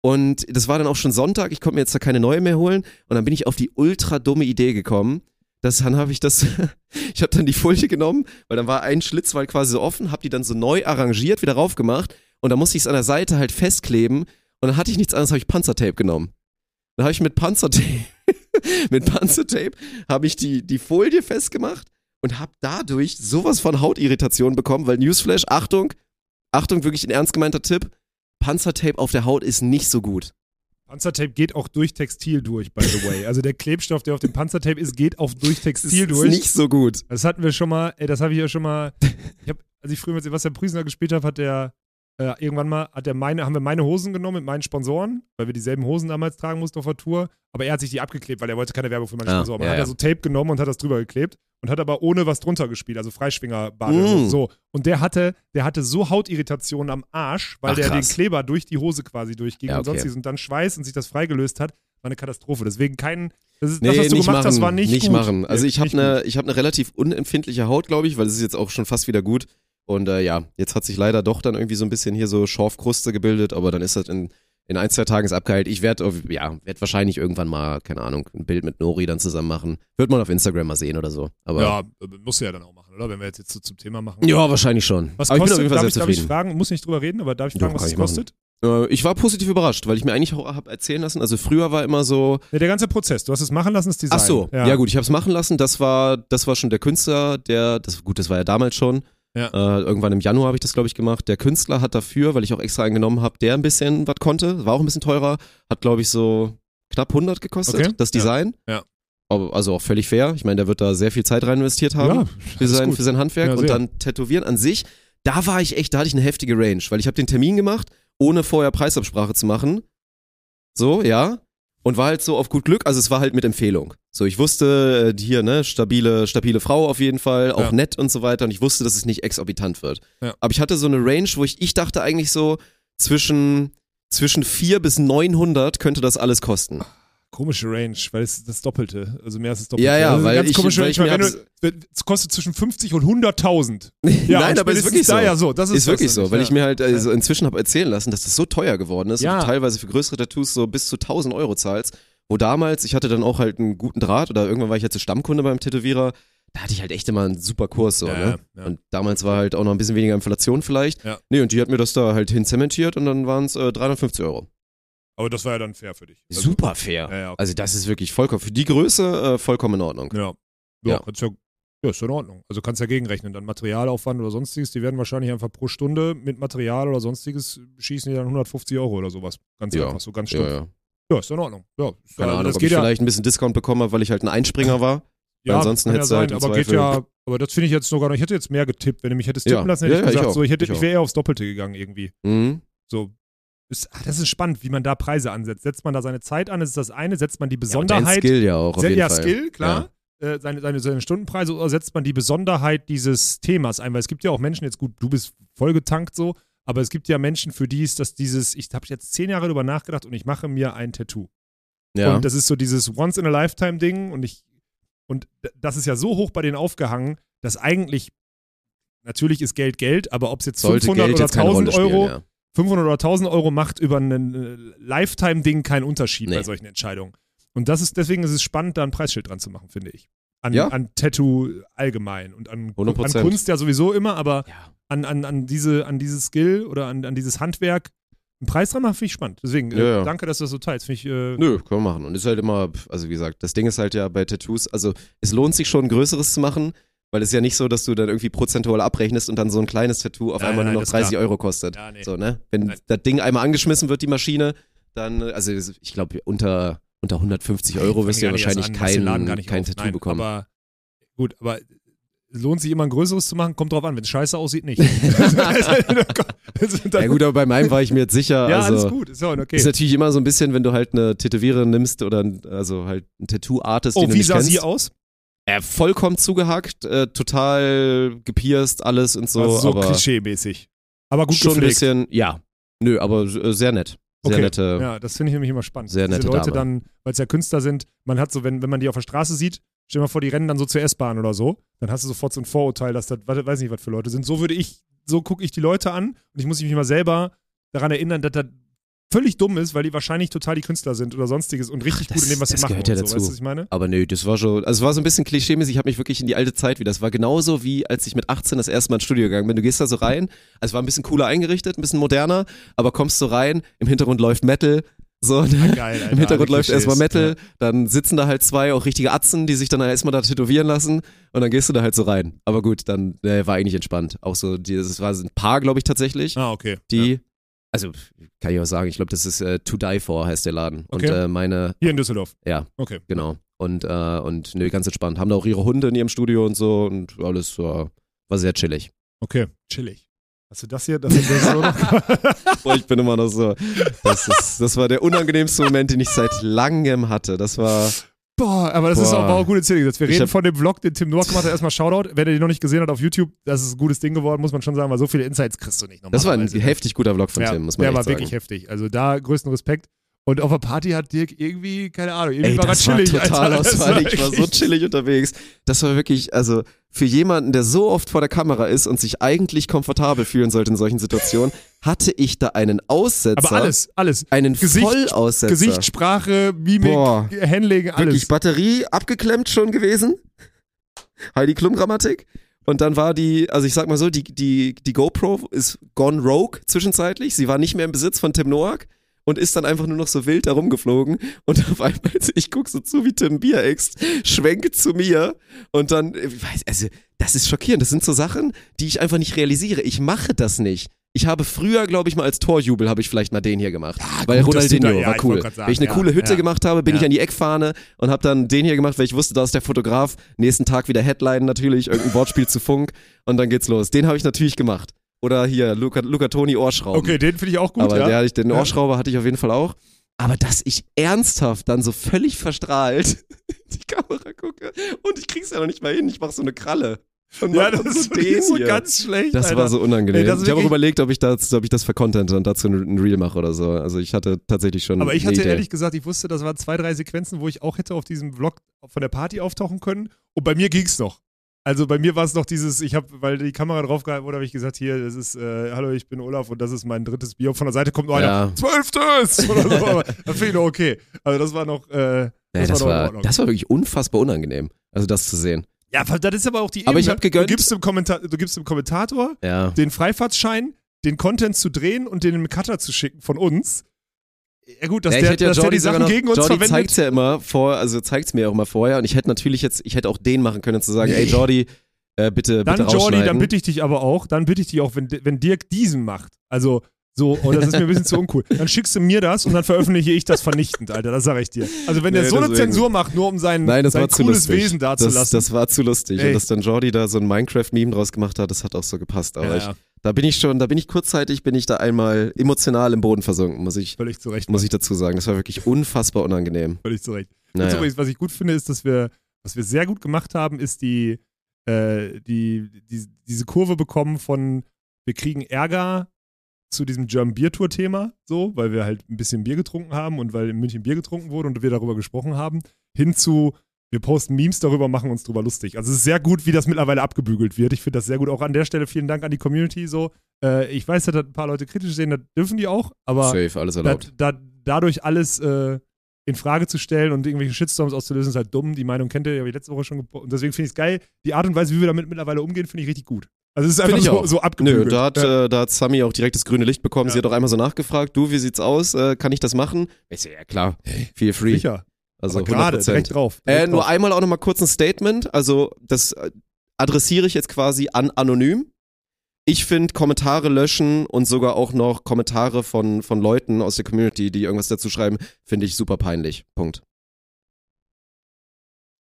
und das war dann auch schon Sonntag. Ich konnte mir jetzt da keine neue mehr holen und dann bin ich auf die ultra dumme Idee gekommen. Das, dann habe ich das, ich habe dann die Folie genommen, weil dann war ein Schlitz war quasi so offen, habe die dann so neu arrangiert, wieder raufgemacht und dann musste ich es an der Seite halt festkleben und dann hatte ich nichts anderes, habe ich Panzertape genommen. Dann habe ich mit Panzertape, mit Panzertape habe ich die, die Folie festgemacht und habe dadurch sowas von Hautirritation bekommen, weil Newsflash, Achtung, Achtung, wirklich ein ernst gemeinter Tipp, Panzertape auf der Haut ist nicht so gut. Panzertape geht auch durch Textil durch, by the way. Also der Klebstoff, der auf dem Panzertape ist, geht auch durch Textil ist durch. nicht so gut. Das hatten wir schon mal, ey, das habe ich ja schon mal. Ich hab, als ich früher mit Sebastian Prüsner gespielt habe, hat der äh, irgendwann mal, hat der meine, haben wir meine Hosen genommen mit meinen Sponsoren, weil wir dieselben Hosen damals tragen mussten auf der Tour. Aber er hat sich die abgeklebt, weil er wollte keine Werbung für meine Ah, Sponsoren. Ja, hat er ja. so Tape genommen und hat das drüber geklebt und hat aber ohne was drunter gespielt, also Freischwingerbade. Mm. So. Und der hatte, der hatte so Hautirritationen am Arsch, weil Ach, der krass. den Kleber durch die Hose quasi durchging Ja, und okay. sonstiges und dann Schweiß und sich das freigelöst hat, war eine Katastrophe. Deswegen kein, das ist Nee, das, was du nicht gemacht machen, hast, war nicht, gut. machen. Also ich habe nicht eine ich habe eine relativ unempfindliche Haut, glaube ich, weil es ist jetzt auch schon fast wieder gut. Und äh, ja, jetzt hat sich leider doch dann irgendwie so ein bisschen hier so Schorfkruste gebildet, aber dann ist das in, in ein, zwei Tagen ist abgeheilt. Ich werde ja, werd wahrscheinlich irgendwann mal, keine Ahnung, ein Bild mit Nori dann zusammen machen. Wird man auf Instagram mal sehen oder so. Aber ja, Ja, musst du ja dann auch machen, oder? Wenn wir jetzt, jetzt so zum Thema machen. wahrscheinlich schon. Was aber ich bin auf kostet, jeden Fall darf, sehr ich, darf ich zufrieden. fragen, muss nicht drüber reden, aber darf ich Doch, fragen, was kann es ich machen. kostet? Äh, ich war positiv überrascht, weil ich mir eigentlich auch habe erzählen lassen. Also früher war immer so, Ja, der ganze Prozess, du hast es machen lassen, das Design. Ach so, ja, gut, ich habe es machen lassen. Das war, das war schon der Künstler, der, das gut, das war ja damals schon. Ja. Äh, irgendwann im Januar habe ich das, glaube ich, gemacht. Der Künstler hat dafür, weil ich auch extra einen genommen habe, der ein bisschen was konnte, war auch ein bisschen teurer, hat, glaube ich, so knapp 100 gekostet, Okay. das Design. Ja. Aber, also auch völlig fair. Ich meine, der wird da sehr viel Zeit rein investiert haben Ja, für, sein, für sein Handwerk. Ja, und dann Tätowieren an sich, da war ich echt, da hatte ich eine heftige Range, weil ich habe den Termin gemacht, ohne vorher Preisabsprache zu machen. So, ja. Und war halt so auf gut Glück, also es war halt mit Empfehlung. So, ich wusste, äh, hier, ne, stabile, stabile Frau auf jeden Fall, auch Ja. nett und so weiter. Und ich wusste, dass es nicht exorbitant wird. Ja. Aber ich hatte so eine Range, wo ich, ich dachte eigentlich so, zwischen, zwischen 4 bis 900 könnte das alles kosten. Komische Range, weil es das Doppelte. Also mehr als das Doppelte. Ja, ja, eine weil ganz ich- komische weil Range. weil du, es kostet zwischen 50 und 100.000. Ja, Nein, aber ist wirklich so. ja so. Das ist, Ist wirklich so, weil ja. ich mir halt also inzwischen habe erzählen lassen, dass das so teuer geworden ist Ja. und du teilweise für größere Tattoos so bis zu 1000 Euro zahlst. Wo damals, ich hatte dann auch halt einen guten Draht oder irgendwann war ich halt so Stammkunde beim Tätowierer, da hatte ich halt echt immer einen super Kurs so, Ja, ne? ja. Und damals war halt auch noch ein bisschen weniger Inflation vielleicht. Ja. Nee, und die hat mir das da halt hinzementiert und dann waren es äh, 350 Euro. Aber das war ja dann fair für dich. Also, Super fair. Ja, ja, okay. Also das ist wirklich vollkommen, für die Größe äh, vollkommen in Ordnung. Ja. Ja, Ja. ja, ja, ist in Ordnung. Also kannst ja gegenrechnen. Dann Materialaufwand oder sonstiges, die werden wahrscheinlich einfach pro Stunde mit Material oder sonstiges schießen die dann 150 Euro oder sowas. Ganz Ja. einfach, so ganz Ja, stumpf. ja. Ja, ist in Ordnung. Ja, Keine also Ahnung, das ob geht ich ja, vielleicht ein bisschen Discount bekommen habe, weil ich halt ein Einspringer war. ja, ansonsten kann ja halt sein, im aber geht Zweifel- ja, aber das finde ich jetzt sogar noch, ich hätte jetzt mehr getippt, wenn du mich hättest tippen lassen, hätte ich ich gesagt, auch. so, ich, hätte, Ich ich wäre eher aufs Doppelte gegangen irgendwie. Mhm. So. Ist, ah, das ist spannend, wie man da Preise ansetzt. Setzt man da seine Zeit an, ist das eine, setzt man die Ja, Besonderheit Skill ja auch auf jeden ja, Fall. Skill, klar. Äh, seine, seine, seine Stundenpreise oder setzt man die Besonderheit dieses Themas ein? Weil es gibt ja auch Menschen, jetzt gut, du bist vollgetankt so, aber es gibt ja Menschen, für die ist das dieses, ich habe jetzt zehn Jahre drüber nachgedacht und ich mache mir ein Tattoo. Ja. Und das ist so dieses Once-in-a-Lifetime-Ding und ich, und das ist ja so hoch bei denen aufgehangen, dass eigentlich, natürlich ist Geld Geld, aber ob es jetzt Sollte 500 Geld oder jetzt keine Rolle 1000 Euro, spielen, ja. 500 oder 1000 Euro macht über ein äh, Lifetime-Ding keinen Unterschied Nee. bei solchen Entscheidungen. Und das ist, deswegen ist es spannend, da ein Preisschild dran zu machen, finde ich. An, Ja. an Tattoo allgemein und an, an 100%. Kunst ja sowieso immer, aber Ja. an, an, an, diese, an dieses Skill oder an, an dieses Handwerk einen Preis dran machen, finde ich spannend. Deswegen, äh, Ja, ja. danke, dass du das so teilst. Ich, äh, Nö, können wir machen. Und ist halt immer, also wie gesagt, das Ding ist halt ja bei Tattoos, also es lohnt sich schon, größeres zu machen, weil es ist ja nicht so, dass du dann irgendwie prozentual abrechnest und dann so ein kleines Tattoo auf Nein, einmal nein, nur noch ist 30 Euro kostet. Ja, nee. So, ne? Wenn Nein. das Ding einmal angeschmissen wird, die Maschine, dann, also ich glaube, unter, unter 150 Euro wirst du ja wahrscheinlich an, kein, kein auf. Tattoo bekommen. Aber gut, aber lohnt sich immer ein größeres zu machen, kommt drauf an. Wenn es scheiße aussieht, nicht. Ja gut, aber bei meinem war ich mir jetzt sicher, ja, also alles gut, ist okay. ist natürlich immer so ein bisschen, wenn du halt eine Tätowiererin nimmst oder ein, also halt ein Tattoo-Artist, oh, den du wie nicht sah kennst. sie aus? Äh, vollkommen zugehackt, äh, total gepierst, alles und so, also so aber klischee-mäßig. Aber gut schon ein bisschen, ja. Nö, aber äh, sehr nett. Sehr Okay. nette. Ja, das finde ich nämlich immer spannend. Sehr Diese nette Leute Dame. dann, weil es ja Künstler sind, man hat so, wenn, wenn man die auf der Straße sieht, stell dir mal vor, die rennen dann so zur S-Bahn oder so, dann hast du sofort so ein Vorurteil, dass das, weiß nicht, was für Leute sind. So würde ich, so gucke ich die Leute an und ich muss mich mal selber daran erinnern, dass das völlig dumm ist, weil die wahrscheinlich total die Künstler sind oder sonstiges und richtig Ach, gut in dem, was das- sie das machen. gehört ja so. dazu. Weißt was ich meine? Aber nö, das war schon, also es war so ein bisschen klischee-mäßig, ich habe mich wirklich in die alte Zeit wieder, das war genauso wie als ich mit 18 das erste Mal ins Studio gegangen bin. Du gehst da so rein, also es war ein bisschen cooler eingerichtet, ein bisschen moderner, aber kommst so rein, im Hintergrund läuft Metal, so, ne? Geil, Alter, Im Hintergrund läuft erstmal. Metal, dann sitzen da halt zwei auch richtige Atzen, die sich dann erstmal da tätowieren lassen und dann gehst du da halt so rein. Aber gut, dann äh, war eigentlich entspannt. Auch so, die, das war ein Paar, glaube ich, tatsächlich, Ja. Ah, okay. die, also kann ich auch sagen, ich glaube, das ist äh, To Die For heißt der Laden. Okay. Und äh, meine, Hier in Düsseldorf. ja, Okay. genau. Und, äh, und nö, ganz entspannt. Haben da auch ihre Hunde in ihrem Studio und so und alles war, war sehr chillig. Okay. Chillig. Hast du das hier? Das, das so? Boah, ich bin immer noch so. Das, ist, das war der unangenehmste Moment, den ich seit langem hatte. Das war. Boah, aber das ist Boah. auch, war auch gut erzählt. Jetzt, wir Ich reden von dem Vlog, den Tim Noack gemacht hat. Erstmal Shoutout. Wenn ihr den noch nicht gesehen hat auf YouTube, das ist ein gutes Ding geworden, muss man schon sagen, weil so viele Insights kriegst du nicht Das war ein heftig guter Vlog von ja, Tim, muss man Der war sagen. wirklich heftig. Also da größten Respekt. Und auf der Party hat Dirk irgendwie, keine Ahnung, irgendwie Ey, war das war chillig. total Alter. Das ausfallig. Ich war so chillig unterwegs. Das war wirklich, also für jemanden, der so oft vor der Kamera ist und sich eigentlich komfortabel fühlen sollte in solchen Situationen, hatte ich da einen Aussetzer. Aber alles, alles. Einen Gesicht- Vollaussetzer. Gesichtsprache, Mimik, Boah. Handling, alles. Wirklich Batterie abgeklemmt schon gewesen. Heidi Klum Grammatik. Und dann war die, also ich sag mal so, die, die, die GoPro ist gone rogue zwischenzeitlich. Sie war nicht mehr im Besitz von Tim Noack und ist dann einfach nur noch so wild herumgeflogen. Und auf einmal, ich guck so zu, wie Tim Bier ext, schwenkt zu mir und dann, ich weiß, also, das ist schockierend. Das sind so Sachen, die ich einfach nicht realisiere. Ich mache das nicht. Ich habe früher, glaube ich mal, als Torjubel habe ich vielleicht mal den hier gemacht. weil gut, Ronaldinho da- ja, war ich cool. grad sagen, Wenn ich eine ja, coole Hütte ja. gemacht habe, bin Ja. ich an die Eckfahne und habe dann den hier gemacht, weil ich wusste, da ist der Fotograf. Nächsten Tag wieder Headline natürlich, irgendein Wortspiel zu Funk und dann geht's los. Den habe ich natürlich gemacht. Oder hier, Luca, Luca Toni Ohrschrauben. Okay, den finde ich auch gut, Aber ja. der hatte ich, den. Ohrschrauber hatte ich auf jeden Fall auch. Aber dass ich ernsthaft dann so völlig verstrahlt die Kamera gucke und ich krieg's ja noch nicht mal hin, ich mach so eine Kralle. Und ja, das ist so ganz schlecht. das Alter. war so unangenehm. Ey, ich habe auch überlegt, ob ich das, ob ich das vercontente und dazu ein Reel mache oder so. Also ich hatte tatsächlich schon. Aber ich hatte Idee. ehrlich gesagt, ich wusste, das waren zwei, drei Sequenzen, wo ich auch hätte auf diesem Vlog von der Party auftauchen können. Und bei mir ging's noch. Also bei mir war es noch dieses, ich habe, weil die Kamera draufgehalten wurde, habe ich gesagt, hier, das ist, äh, hallo, ich bin Olaf und das ist mein drittes Bier. Und von der Seite kommt noch einer, Ja. zwölftes! Oder so. Aber das finde ich noch okay. Also das war noch, äh, das, das, war war, das war wirklich unfassbar unangenehm. Also das zu sehen. ja, das ist aber auch die Aber ich Ebene. hab gegönnt. Du gibst, dem Kommentar du gibst dem Kommentator Ja. den Freifahrtschein, den Content zu drehen und den im Cutter zu schicken von uns. Ja gut, dass ja, der, hätte ja dass der die Sachen noch, gegen uns Jordi verwendet. zeigt's ja immer vor, also zeigt's mir auch immer vorher und ich hätte natürlich jetzt, ich hätte auch den machen können, zu sagen, ey Jordi, äh, bitte, Dann, bitte Jordi, dann bitte ich dich aber auch, dann bitte ich dich auch, wenn, wenn Dirk diesen macht, also so, oh, das ist mir ein bisschen zu uncool, dann schickst du mir das und dann veröffentliche ich das vernichtend, Alter, das sage ich dir. Also wenn der Nee, so eine deswegen. Zensur macht, nur um sein, Nein, das sein cooles. Wesen das, dazulassen. das war zu lustig. Ey. Und dass dann Jordi da so ein Minecraft-Meme draus gemacht hat, das hat auch so gepasst. Aber ja, ich, ja, da bin ich schon, da bin ich kurzzeitig, bin ich da einmal emotional im Boden versunken, muss ich, völlig zu Recht. muss ich dazu sagen. Das war wirklich unfassbar unangenehm. Völlig zu Recht. Naja. übrigens, was ich gut finde, ist, dass wir, was wir sehr gut gemacht haben, ist die, äh, die, die, diese Kurve bekommen von, wir kriegen Ärger zu diesem German Beer Tour Thema, so, weil wir halt ein bisschen Bier getrunken haben und weil in München Bier getrunken wurde und wir darüber gesprochen haben, hin zu, wir posten Memes darüber, machen uns drüber lustig. Also es ist sehr gut, wie das mittlerweile abgebügelt wird. Ich finde das sehr gut. Auch an der Stelle vielen Dank an die Community. So, äh, ich weiß, dass das ein paar Leute kritisch sehen, das dürfen die auch, aber Safe, alles da, erlaubt. da, dadurch alles äh, in Frage zu stellen und irgendwelche Shitstorms auszulösen, ist halt dumm. Die Meinung kennt ihr, habe ich letzte Woche schon Und deswegen finde ich es geil. Die Art und Weise, wie wir damit mittlerweile umgehen, finde ich richtig gut. Also es ist einfach so, so abgebügelt. Nö, da hat, ja. äh, da hat Sami auch direkt das grüne Licht bekommen. Ja. Sie hat auch einmal so nachgefragt, du, wie sieht's aus? Äh, kann ich das machen? Ich so, ja klar, feel free. Sicher. Also gerade, 100%. direkt drauf. Äh, Direkt nur drauf. einmal auch nochmal kurz ein Statement. Also, das äh, adressiere ich jetzt quasi an anonym. Ich finde Kommentare löschen und sogar auch noch Kommentare von, von Leuten aus der Community, die irgendwas dazu schreiben, finde ich super peinlich. Punkt.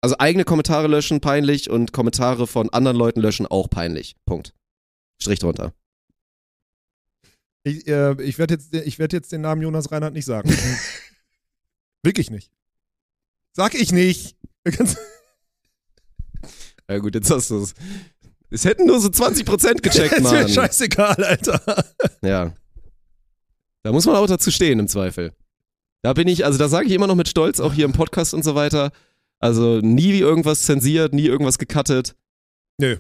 Also eigene Kommentare löschen, peinlich und Kommentare von anderen Leuten löschen, auch peinlich. Punkt. Strich drunter. Ich, äh, ich werde jetzt, ich werd jetzt den Namen Jonas Reinhardt nicht sagen. Wirklich nicht. Sag ich nicht. Ja gut, jetzt hast du es. Es hätten nur so 20% gecheckt, ist mir Mann. scheißegal, Alter. Ja. Da muss man auch dazu stehen im Zweifel. Da bin ich, also da sage ich immer noch mit Stolz, auch hier im Podcast und so weiter. Also nie irgendwas zensiert, nie irgendwas gecuttet. Nö.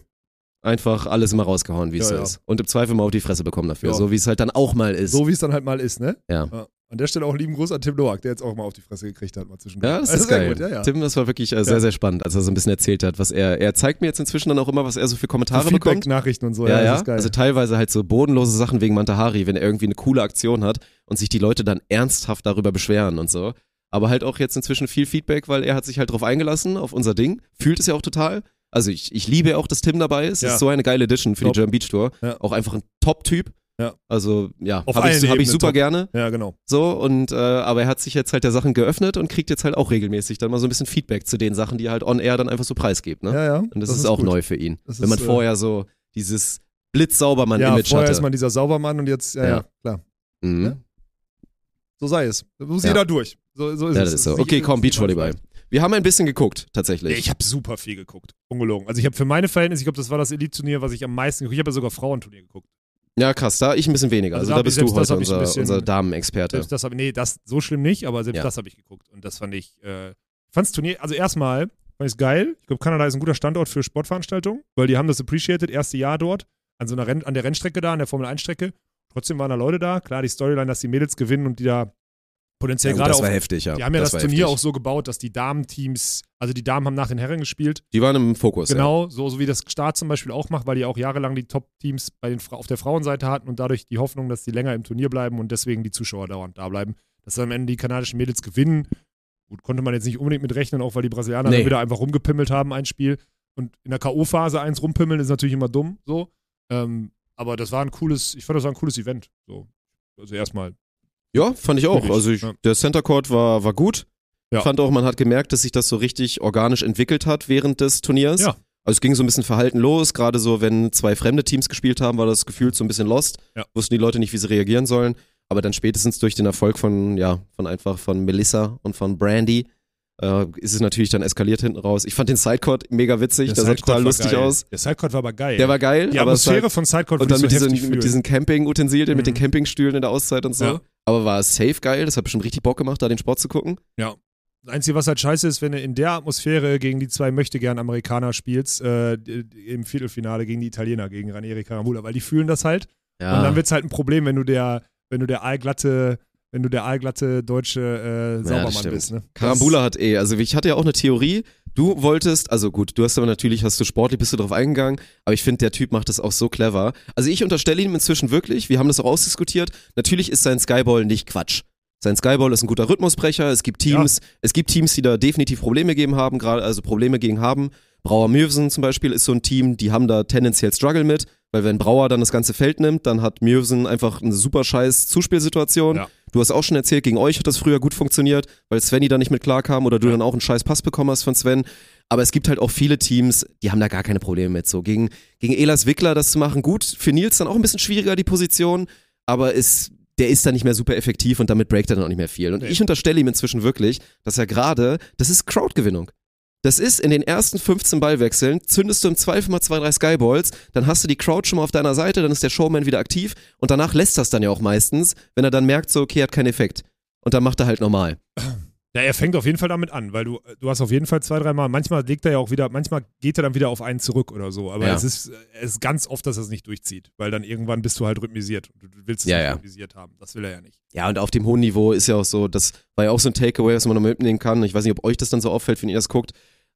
Einfach alles immer rausgehauen, wie es Ja, so ja. ist. Und im Zweifel mal auf die Fresse bekommen dafür. Ja. So wie es halt dann auch mal ist. So wie es dann halt mal ist, ne? ja. An der Stelle auch lieben Gruß an Tim Noack, der jetzt auch mal auf die Fresse gekriegt hat, mal zwischendurch. Ja, das Also ist geil. Gut, ja, ja. Tim, das war wirklich äh, sehr, sehr spannend, als er so ein bisschen erzählt hat, was er, er zeigt mir jetzt inzwischen dann auch immer, was er so für Kommentare bekommt. Feedback-Nachrichten und so, Ja, ja, das. Also teilweise halt so bodenlose Sachen wegen Mantahari, wenn er irgendwie eine coole Aktion hat und sich die Leute dann ernsthaft darüber beschweren und so. Aber halt auch jetzt inzwischen viel Feedback, weil er hat sich halt drauf eingelassen, auf unser Ding. Fühlt es ja auch total. Also ich, ich liebe auch, dass Tim dabei ist. Das Ja. ist so eine geile Edition für Top. die German Beach Tour. Ja. Auch einfach ein Top-Typ. Ja. Also ja, habe ich, hab ich super top. gerne. Ja, genau. So, und äh, aber er hat sich jetzt halt der Sachen geöffnet und kriegt jetzt halt auch regelmäßig dann mal so ein bisschen Feedback zu den Sachen, die er halt on air dann einfach so preisgibt. Ne? Ja, ja. und das, ist, auch gut. neu für ihn. Das Wenn man ist, äh, vorher so dieses Ja, Blitzsaubermann-Image vorher hatte. ist man dieser Saubermann und jetzt, ja, Ja. ja, klar. mhm. Ja. So sei es. Da muss Ja. jeder durch. So, so ist Ja, es. das ist so. Okay, komm, Beachvolleyball. Wir haben ein bisschen geguckt, tatsächlich. Ich habe super viel geguckt. Ungelogen. Also ich habe für meine Verhältnisse, ich glaube, das war das Elite-Turnier, was ich am meisten geguckt Ich habe ja sogar Frauenturnier geguckt. Ja, krass, da ich ein bisschen weniger. Also Also, da da hab bist du heute hab unser, bisschen- unser Damenexperte. Das habe nee, das so schlimm nicht, aber selbst Ja. das habe ich geguckt. Und das fand ich, äh, fand's Turnier, also erstmal fand ich es geil. Ich glaube, Kanada ist ein guter Standort für Sportveranstaltungen, weil die haben das appreciated, erste Jahr dort, an so einer Renn, an der Rennstrecke da, an der Formel 1-Strecke. Trotzdem waren da Leute da. Klar, die Storyline, dass die Mädels gewinnen und die da potenziell Ja, gerade das auch war heftig, ja. Die haben ja das, war Turnier heftig. auch so gebaut, dass die Damenteams, also die Damen haben nach den Herren gespielt. Die waren im Fokus. Genau, so, so wie das Start zum Beispiel auch macht, weil die auch jahrelang die Top-Teams bei den Fra auf der Frauenseite hatten und dadurch die Hoffnung, dass die länger im Turnier bleiben und deswegen die Zuschauer dauernd da bleiben. Dass dann am Ende die kanadischen Mädels gewinnen. Gut, konnte man jetzt nicht unbedingt mit rechnen, auch weil die Brasilianer Nee. dann wieder einfach rumgepimmelt haben, ein Spiel. Und in der K.O.-Phase eins rumpimmeln ist natürlich immer dumm, so. Ähm, aber das war ein cooles, ich fand, das war ein cooles Event. So. Also erstmal. Ja, fand ich auch. Also ich, ja. der Center Court war, war gut. Ja. Fand auch, man hat gemerkt, dass sich das so richtig organisch entwickelt hat während des Turniers. Ja. Also es ging so ein bisschen verhalten los, gerade so, wenn zwei fremde Teams gespielt haben, war das Gefühl so ein bisschen lost. Ja. Wussten die Leute nicht, wie sie reagieren sollen. Aber dann spätestens durch den Erfolg von, ja, von einfach von Melissa und von Brandy, äh, ist es natürlich dann eskaliert hinten raus. Ich fand den Sidecourt mega witzig, Der das sah total lustig geil. aus. Der Sidecourt war aber geil. Der war geil, die Atmosphäre war, von Sidecourt und dann ich mit diesen, mit diesen Camping-Utensilien, mit den Mhm. Campingstühlen in der Auszeit und so. Ja. Aber war es safe geil, das hat bestimmt richtig Bock gemacht, da den Sport zu gucken. Das Einzige, was halt scheiße ist, wenn du in der Atmosphäre gegen die zwei Möchtegern-Amerikaner spielst, äh, im Viertelfinale gegen die Italiener, gegen Ranieri Carambula, weil die fühlen das halt. Ja. Und dann wird es halt ein Problem, wenn du der, wenn du der aalglatte, wenn du der aalglatte deutsche äh, Saubermann stimmt. bist. Ne? Karambula hat eh, also ich hatte ja auch eine Theorie. Du wolltest, also gut, du hast aber natürlich, hast du sportlich, bist du drauf eingegangen, aber ich finde, der Typ macht das auch so clever. Also ich unterstelle ihm inzwischen wirklich, wir haben das auch ausdiskutiert, natürlich ist sein Skyball nicht Quatsch. Sein Skyball ist ein guter Rhythmusbrecher, es gibt Teams, es gibt Teams, die da definitiv Probleme gegen haben, gerade, also Probleme gegen haben. Brauer Mürvsen zum Beispiel ist so ein Team, die haben da tendenziell Struggle mit, weil wenn Brauer dann das ganze Feld nimmt, dann hat Mürvsen einfach eine super scheiß Zuspielsituation. Ja. Du hast auch schon erzählt, gegen euch hat das früher gut funktioniert, weil Svenny da nicht mit klarkam oder du dann auch einen scheiß Pass bekommen hast von Sven. Aber es gibt halt auch viele Teams, die haben da gar keine Probleme mit. So gegen, gegen Elas Wickler das zu machen, gut. Für Nils dann auch ein bisschen schwieriger die Position, aber ist, der ist dann nicht mehr super effektiv und damit breakt er dann auch nicht mehr viel. Und Nee. ich unterstelle ihm inzwischen wirklich, dass er gerade, das ist Crowdgewinnung. Das ist in den ersten 15 Ballwechseln, zündest du im Zweifel mal zwei, drei Skyballs, dann hast du die Crowd schon mal auf deiner Seite, dann ist der Showman wieder aktiv und danach lässt das dann ja auch meistens, wenn er dann merkt, so, okay, hat keinen Effekt. Und dann macht er halt normal. Ja, er fängt auf jeden Fall damit an, weil du, du hast auf jeden Fall zwei, dreimal, manchmal legt er ja auch wieder, manchmal geht er dann wieder auf einen zurück oder so, aber Ja. es, ist, es ist ganz oft, dass er es nicht durchzieht, weil dann irgendwann bist du halt rhythmisiert und du du willst es Ja, nicht ja. rhythmisiert haben. Das will er ja nicht. Ja, und auf dem hohen Niveau ist ja auch so, das war ja auch so ein Takeaway, was man noch mitnehmen kann. Ich weiß nicht, ob euch das dann so auffällt, wenn ihr das guckt.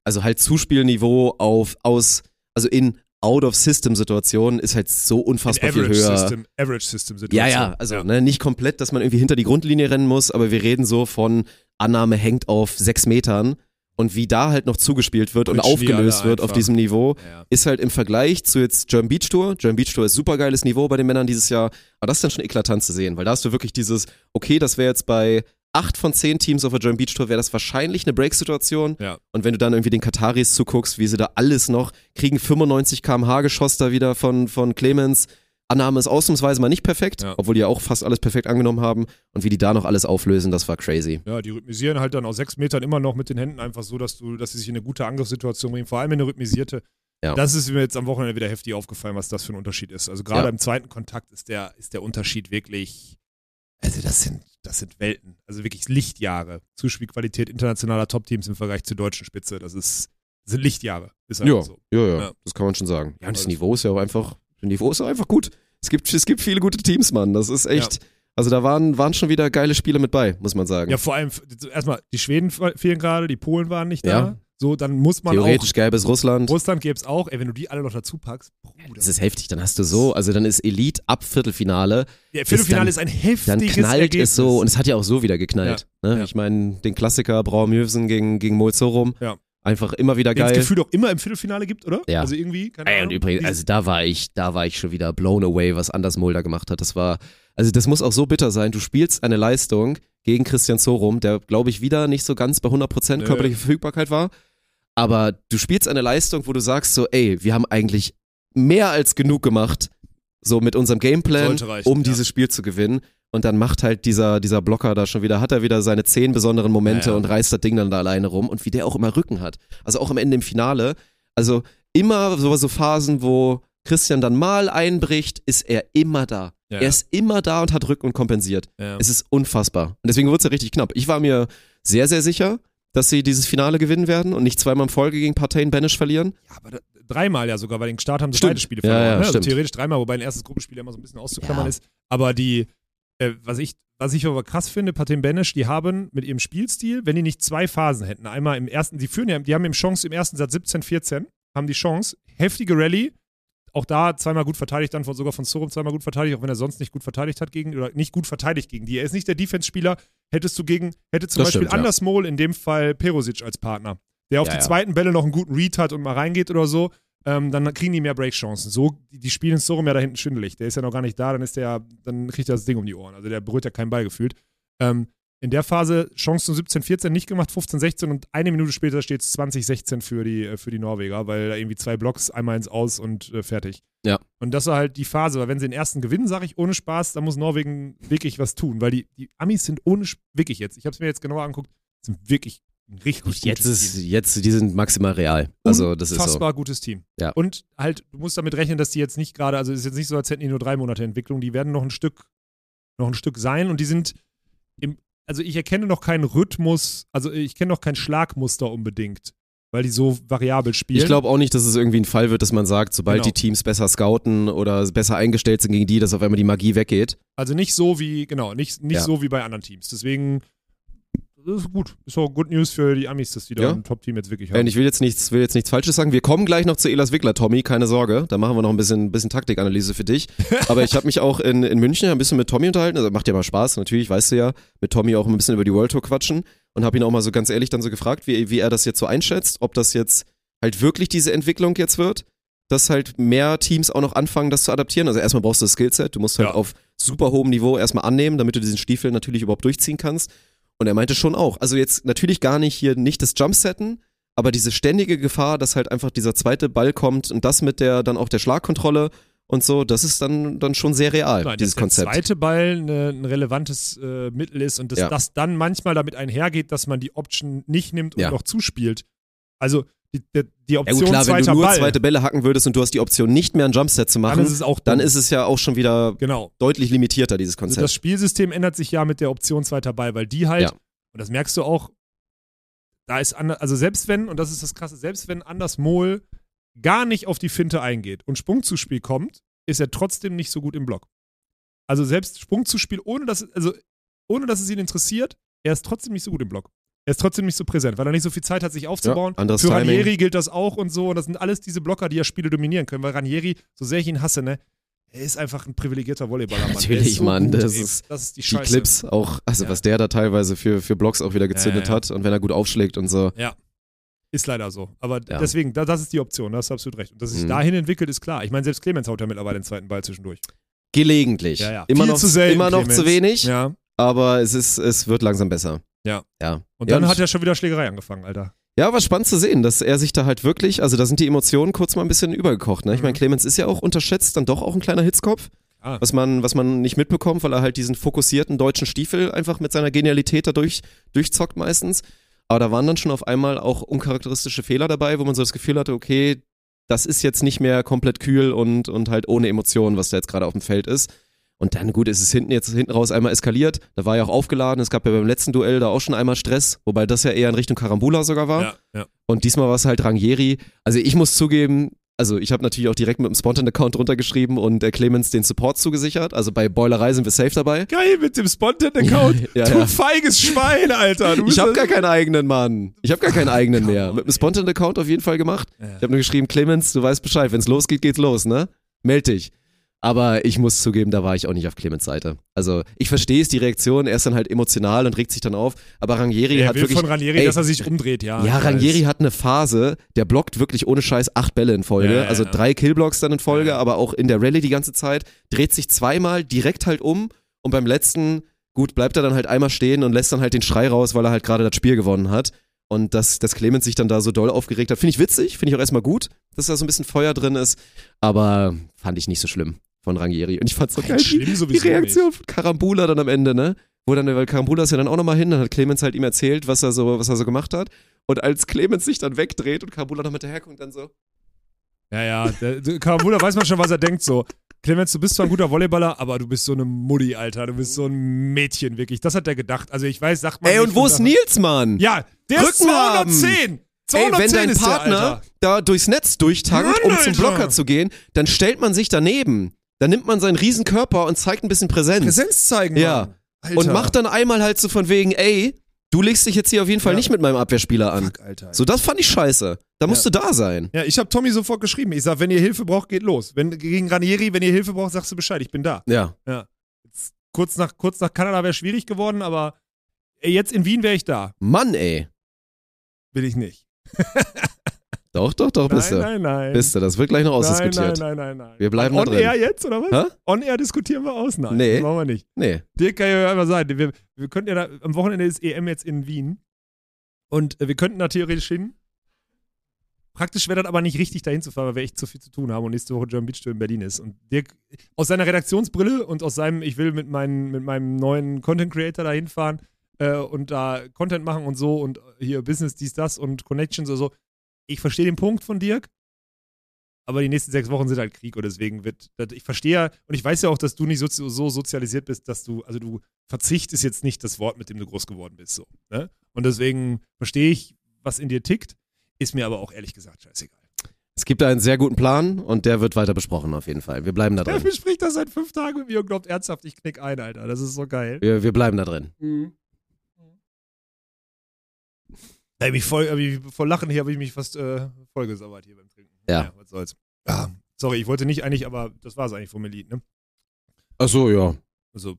Also halt Zuspielniveau auf, aus, also in Out-of-System-Situationen ist halt so unfassbar viel höher. System, Average System Ja, Situation. ja, also Ne, nicht komplett, dass man irgendwie hinter die Grundlinie rennen muss, aber wir reden so von Annahme hängt auf sechs Metern und wie da halt noch zugespielt wird und die aufgelöst wird auf diesem Niveau, Ja. ist halt im Vergleich zu jetzt German Beach Tour. German Beach Tour ist super geiles Niveau bei den Männern dieses Jahr, aber das ist dann schon eklatant zu sehen, weil da hast du wirklich dieses, okay, das wäre jetzt bei acht von zehn Teams auf der German Beach Tour wäre das wahrscheinlich eine Break-Situation. Ja. Und wenn du dann irgendwie den Kataris zuguckst, wie sie da alles noch kriegen, 95 km/h geschoss da wieder von, von Clemens. Annahme ist ausnahmsweise mal nicht perfekt, Ja. obwohl die ja auch fast alles perfekt angenommen haben. Und wie die da noch alles auflösen, das war crazy. Ja, die rhythmisieren halt dann aus sechs Metern immer noch mit den Händen einfach so, dass du, dass sie sich in eine gute Angriffssituation bringen, vor allem in eine rhythmisierte. Ja. Das ist mir jetzt am Wochenende wieder heftig aufgefallen, was das für ein Unterschied ist. Also gerade Ja. im zweiten Kontakt ist der, ist der Unterschied wirklich, also das sind, das sind Welten. Also wirklich Lichtjahre. Zuspielqualität internationaler Top-Teams im Vergleich zur deutschen Spitze. Das ist, das sind Lichtjahre. Ist einfach so. ja, ja, Ja. das kann man schon sagen. Ja, und das Also- Niveau ist ja auch einfach, das Niveau ist ja einfach gut. Es gibt, es gibt viele gute Teams, Mann. Das ist echt, also da waren, waren schon wieder geile Spiele mit bei, muss man sagen. Ja, vor allem, erstmal, die Schweden fehlen gerade, die Polen waren nicht da. Ja. So, dann muss man Theoretisch gäbe es Russland. auch. Russland gäbe es auch. Ey, wenn du die alle noch dazu packst, Bruder. Das ist heftig, dann hast du so, also dann ist Elite ab Viertelfinale, Ja, Viertelfinale dann- ist ein heftiges dann knallt Ergebnis. es so und es hat ja auch so, ja auch wieder geknallt. ne? Ja. Ich meine, den Klassiker Brauer Mjövsen gegen, gegen Molzorum. Ja. Einfach immer wieder Den es geil. Gefühl auch immer im Viertelfinale gibt, oder? Ja. Also irgendwie, keine Ey, und übrigens, also da war ich, da war ich schon wieder blown away, was Anders Mulder gemacht hat. Das war, also das muss auch so bitter sein. Du spielst eine Leistung gegen Christian Sorum, der, glaube ich, wieder nicht so ganz bei 100% Nö. körperliche Verfügbarkeit war. Aber du spielst eine Leistung, wo du sagst so, ey, wir haben eigentlich mehr als genug gemacht, so mit unserem Gameplan, reichen, um ja. dieses Spiel zu gewinnen. Und dann macht halt dieser, dieser Blocker da schon wieder, hat er wieder seine zehn besonderen Momente Ja, ja. und reißt das Ding dann da alleine rum und wie der auch immer Rücken hat. Also auch am Ende im Finale. Also immer so, so Phasen, wo Christian dann mal einbricht, ist er immer da. Ja, er ist immer da und hat Rücken und kompensiert. Ja. Es ist unfassbar. Und deswegen wurde es ja richtig knapp. Ich war mir sehr, sehr sicher, dass sie dieses Finale gewinnen werden und nicht zweimal in Folge gegen Parteien Banish verlieren. Ja, aber da, dreimal ja sogar, weil den Start haben sie Stimmt. beide Spiele Ja, verloren. ja, ne? also theoretisch dreimal, wobei ein erstes Gruppenspiel ja immer so ein bisschen auszuklammern Ja. ist. Aber die, äh, was ich, was ich aber krass finde, Patem Benesch, die haben mit ihrem Spielstil, wenn die nicht zwei Phasen hätten, einmal im ersten, die führen ja, die haben eben Chance im ersten Satz 17, 14, haben die Chance, heftige Rallye, auch da zweimal gut verteidigt, dann von, sogar von Sorum zweimal gut verteidigt, auch wenn er sonst nicht gut verteidigt hat gegen, oder nicht gut verteidigt gegen die. Er ist nicht der Defense-Spieler, hättest du gegen, hätte zum Das Beispiel stimmt, ja. Anders Mol in dem Fall Perosic als Partner, der auf Ja, die ja. zweiten Bälle noch einen guten Read hat und mal reingeht oder so, ähm, dann kriegen die mehr Breakchancen. So, die, die spielen Sorum ja da hinten schwindelig. Der ist ja noch gar nicht da, dann ist der, dann kriegt er das Ding um die Ohren. Also der berührt ja keinen Ball gefühlt. Ähm, in der Phase Chance zum 17, 14 nicht gemacht, 15, 16 und eine Minute später steht es 20, 16 für die, äh, für die Norweger, weil da irgendwie zwei Blocks, einmal ins Aus und äh, fertig. Ja. Und das war halt die Phase, weil wenn sie den ersten gewinnen, sage ich ohne Spaß, dann muss Norwegen wirklich was tun, weil die, die Amis sind ohne, wirklich jetzt, ich habe es mir jetzt genauer angeguckt, sind wirklich ein richtig Gut, jetzt gutes ist, Team. jetzt, die sind maximal real. Also das ist so. Unfassbar gutes Team. Ja. Und halt, du musst damit rechnen, dass die jetzt nicht gerade, also es ist jetzt nicht so, als hätten die nur drei Monate Entwicklung, die werden noch ein Stück, noch ein Stück sein und die sind im, also ich erkenne noch keinen Rhythmus, also ich kenne noch kein Schlagmuster unbedingt, weil die so variabel spielen. Ich glaube auch nicht, dass es irgendwie ein Fall wird, dass man sagt, sobald Genau. die Teams besser scouten oder besser eingestellt sind gegen die, dass auf einmal die Magie weggeht. Also nicht so wie, genau, nicht, nicht Ja. so wie bei anderen Teams. Deswegen, das ist gut. Ist auch good News für die Amis, dass die da Ja. ein Top-Team jetzt wirklich Und haben. ich will jetzt nichts, will jetzt nichts Falsches sagen. Wir kommen gleich noch zu Elas Wickler, Tommy, keine Sorge. Da machen wir noch ein bisschen, bisschen Taktikanalyse für dich. Aber ich habe mich auch in, in München ein bisschen mit Tommy unterhalten. Also macht ja mal Spaß, natürlich, weißt du ja, mit Tommy auch ein bisschen über die World Tour quatschen. Und habe ihn auch mal so ganz ehrlich dann so gefragt, wie, wie er das jetzt so einschätzt, ob das jetzt halt wirklich diese Entwicklung jetzt wird, dass halt mehr Teams auch noch anfangen, das zu adaptieren. Also erstmal brauchst du das Skillset, du musst halt Ja. auf super hohem Niveau erstmal annehmen, damit du diesen Stiefel natürlich überhaupt durchziehen kannst. Und er meinte schon auch, also jetzt natürlich gar nicht hier nicht das Jumpsetten, aber diese ständige Gefahr, dass halt einfach dieser zweite Ball kommt und das mit der dann auch der Schlagkontrolle und so, das ist dann, dann schon sehr real, Nein, dieses dass Konzept. der zweite Ball ne, ein relevantes äh, Mittel ist und dass Ja. das dann manchmal damit einhergeht, dass man die Option nicht nimmt und Ja. noch zuspielt. Also die, die, die Ja Option gut, klar, wenn zweiter du nur Ball, zweite Bälle hacken würdest und du hast die Option nicht mehr ein Jumpset zu dann machen, ist es auch dann ist es ja auch schon wieder genau. deutlich limitierter, dieses Also Konzept. das Spielsystem ändert sich ja mit der Option zweiter Ball, weil die halt, Ja. und das merkst du auch, da ist, ander- also selbst wenn, und das ist das Krasse, selbst wenn Anders Mohl gar nicht auf die Finte eingeht und Sprungzuspiel kommt, ist er trotzdem nicht so gut im Block. Also selbst Sprungzuspiel, ohne dass, also ohne dass es ihn interessiert, er ist trotzdem nicht so gut im Block. Er ist trotzdem nicht so präsent, weil er nicht so viel Zeit hat, sich aufzubauen. Ja, Für Timing. Ranieri gilt das auch und so. Und das sind alles diese Blocker, die ja Spiele dominieren können. Weil Ranieri, so sehr ich ihn hasse, ne, er ist einfach ein privilegierter Volleyballer. Mann. Natürlich, so Mann, das ist das ist die die. Clips auch, also Ja. was der da teilweise für, für Blocks auch wieder gezündet Ja, ja. hat und wenn er gut aufschlägt und so. Ist leider so. Aber Ja. deswegen, da, das ist die Option, da hast du absolut recht. Und dass es sich Mhm. dahin entwickelt, ist klar. Ich meine, selbst Clemens haut ja mittlerweile den zweiten Ball zwischendurch. Gelegentlich. Ja, ja. Immer, Viel noch, zu selten, immer noch Clemens. zu wenig, Ja. aber es ist, es wird langsam besser. Ja. Ja. Und ja, dann hat er schon wieder Schlägerei angefangen, Alter. Ja, war spannend zu sehen, dass er sich da halt wirklich, also da sind die Emotionen kurz mal ein bisschen übergekocht. Ne? Ich meine, Mhm. Clemens ist ja auch unterschätzt, dann doch auch ein kleiner Hitzkopf, Ah. was man, was man nicht mitbekommt, weil er halt diesen fokussierten deutschen Stiefel einfach mit seiner Genialität dadurch durchzockt meistens. Aber da waren dann schon auf einmal auch uncharakteristische Fehler dabei, wo man so das Gefühl hatte, okay, das ist jetzt nicht mehr komplett kühl und, und halt ohne Emotionen, was da jetzt gerade auf dem Feld ist. Und dann, gut, ist es hinten jetzt hinten raus einmal eskaliert. Da war ja auch aufgeladen. Es gab ja beim letzten Duell da auch schon einmal Stress, wobei das ja eher in Richtung Karambula sogar war. Ja, ja. Und diesmal war es halt Rangieri. Also ich muss zugeben, also ich habe natürlich auch direkt mit dem Spontan-Account runtergeschrieben und der Clemens den Support zugesichert. Also bei Boilerei sind wir safe dabei. Geil mit dem Spontan-Account. Ja, du ja. feiges Schwein, Alter. Du Ich habe gar keinen eigenen, Mann. Ich habe gar keinen eigenen mehr. on, Mit dem Spontan-Account auf jeden Fall gemacht. Ich habe nur geschrieben, Clemens, du weißt Bescheid. Wenn es losgeht, geht's los, ne? Meld dich. Aber ich muss zugeben, da war ich auch nicht auf Clemens Seite. Also ich verstehe es, die Reaktion, er ist dann halt emotional und regt sich dann auf. Aber Ranieri Er hat will wirklich. von Ranieri, ey, dass er sich umdreht, ja. ja, weiß. hat eine Phase, der blockt wirklich ohne Scheiß acht Bälle in Folge. Ja, ja, also ja. drei Killblocks dann in Folge, aber auch in der Rallye die ganze Zeit. Dreht sich zweimal direkt halt um und beim letzten, gut, bleibt er dann halt einmal stehen und lässt dann halt den Schrei raus, weil er halt gerade das Spiel gewonnen hat. Und dass, dass Clemens sich dann da so doll aufgeregt hat, finde ich witzig, finde ich auch erstmal gut, dass da so ein bisschen Feuer drin ist. Aber fand ich nicht so schlimm von Rangieri. Und ich fand's so geil, die, schlimm die sowieso Reaktion von Karambula dann am Ende, ne? Wo dann, weil Karambula ist ja dann auch nochmal hin, dann hat Clemens halt ihm erzählt, was er so, was er so gemacht hat. Und als Clemens sich dann wegdreht und Karambula noch mit daherkommt, dann so, Ja, ja. Der, der Karambula weiß man schon, was er denkt so. Clemens, du bist zwar ein guter Volleyballer, aber du bist so eine Mutti, Alter. Du bist so ein Mädchen, wirklich. Das hat er gedacht. Also ich weiß, sagt man ey, nicht und wo ist Nils, Mann? Ja, der ist Rücken haben. 210. Ey, 210 wenn dein ist der, Partner Alter. da durchs Netz durchtankt, Mann, um zum. Blocker zu gehen, dann stellt man sich daneben. Dann nimmt man seinen riesen Körper und zeigt ein bisschen Präsenz. Präsenz zeigen, Ja. Alter. und macht dann einmal halt so von wegen, ey, du legst dich jetzt hier auf jeden Fall Ja. nicht mit meinem Abwehrspieler an. Fuck, Alter. So, das fand ich scheiße. Da musst du da sein. Ja, ich habe Tommy sofort geschrieben. Ich sag, wenn ihr Hilfe braucht, geht los. Wenn gegen Ranieri, wenn ihr Hilfe braucht, sagst du Bescheid. Ich bin da. Ja. Jetzt, kurz nach kurz nach Kanada wäre schwierig geworden, aber ey, jetzt in Wien wäre ich da. Mann, ey. Will ich nicht. Doch, doch, doch, bist nein, du. nein, nein. Bist du. Das wird gleich noch nein, ausdiskutiert. nein, nein, nein, nein. Wir bleiben da On drin. Air jetzt, oder was? Hä? On Air diskutieren wir aus? Nein, Nee. das machen wir nicht. Nee. Dirk kann ja einmal sagen, wir, wir könnten ja da, am Wochenende ist EM jetzt in Wien und äh, wir könnten da theoretisch hin. Praktisch wäre das aber nicht richtig, dahin zu fahren, weil wir echt zu viel zu tun haben und nächste Woche German Beach Tour in Berlin ist. Und Dirk, aus seiner Redaktionsbrille und aus seinem, ich will mit, meinen, mit meinem neuen Content Creator da hinfahren äh, und da Content machen und so und hier Business, dies, das und Connections oder so. Ich verstehe den Punkt von Dirk, aber die nächsten sechs Wochen sind halt Krieg und deswegen wird, ich verstehe ja, und ich weiß ja auch, dass du nicht so, so sozialisiert bist, dass du, also du, Verzicht ist jetzt nicht das Wort, mit dem du groß geworden bist, so. Ne? Und deswegen verstehe ich, was in dir tickt, ist mir aber auch ehrlich gesagt scheißegal. Es gibt da einen sehr guten Plan und der wird weiter besprochen auf jeden Fall. Wir bleiben da Der drin. bespricht das seit fünf Tagen mit mir und glaubt ernsthaft, ich knick ein, Alter. Das ist so geil. Wir, wir bleiben da drin. Ey, mich voll, äh, vor Lachen hier habe ich mich fast äh, vollgesabbert hier beim Trinken. Ja. was soll's. Ja, sorry, ich wollte nicht eigentlich, aber das war es eigentlich vom Elite, ne? Ach so, ja. Also,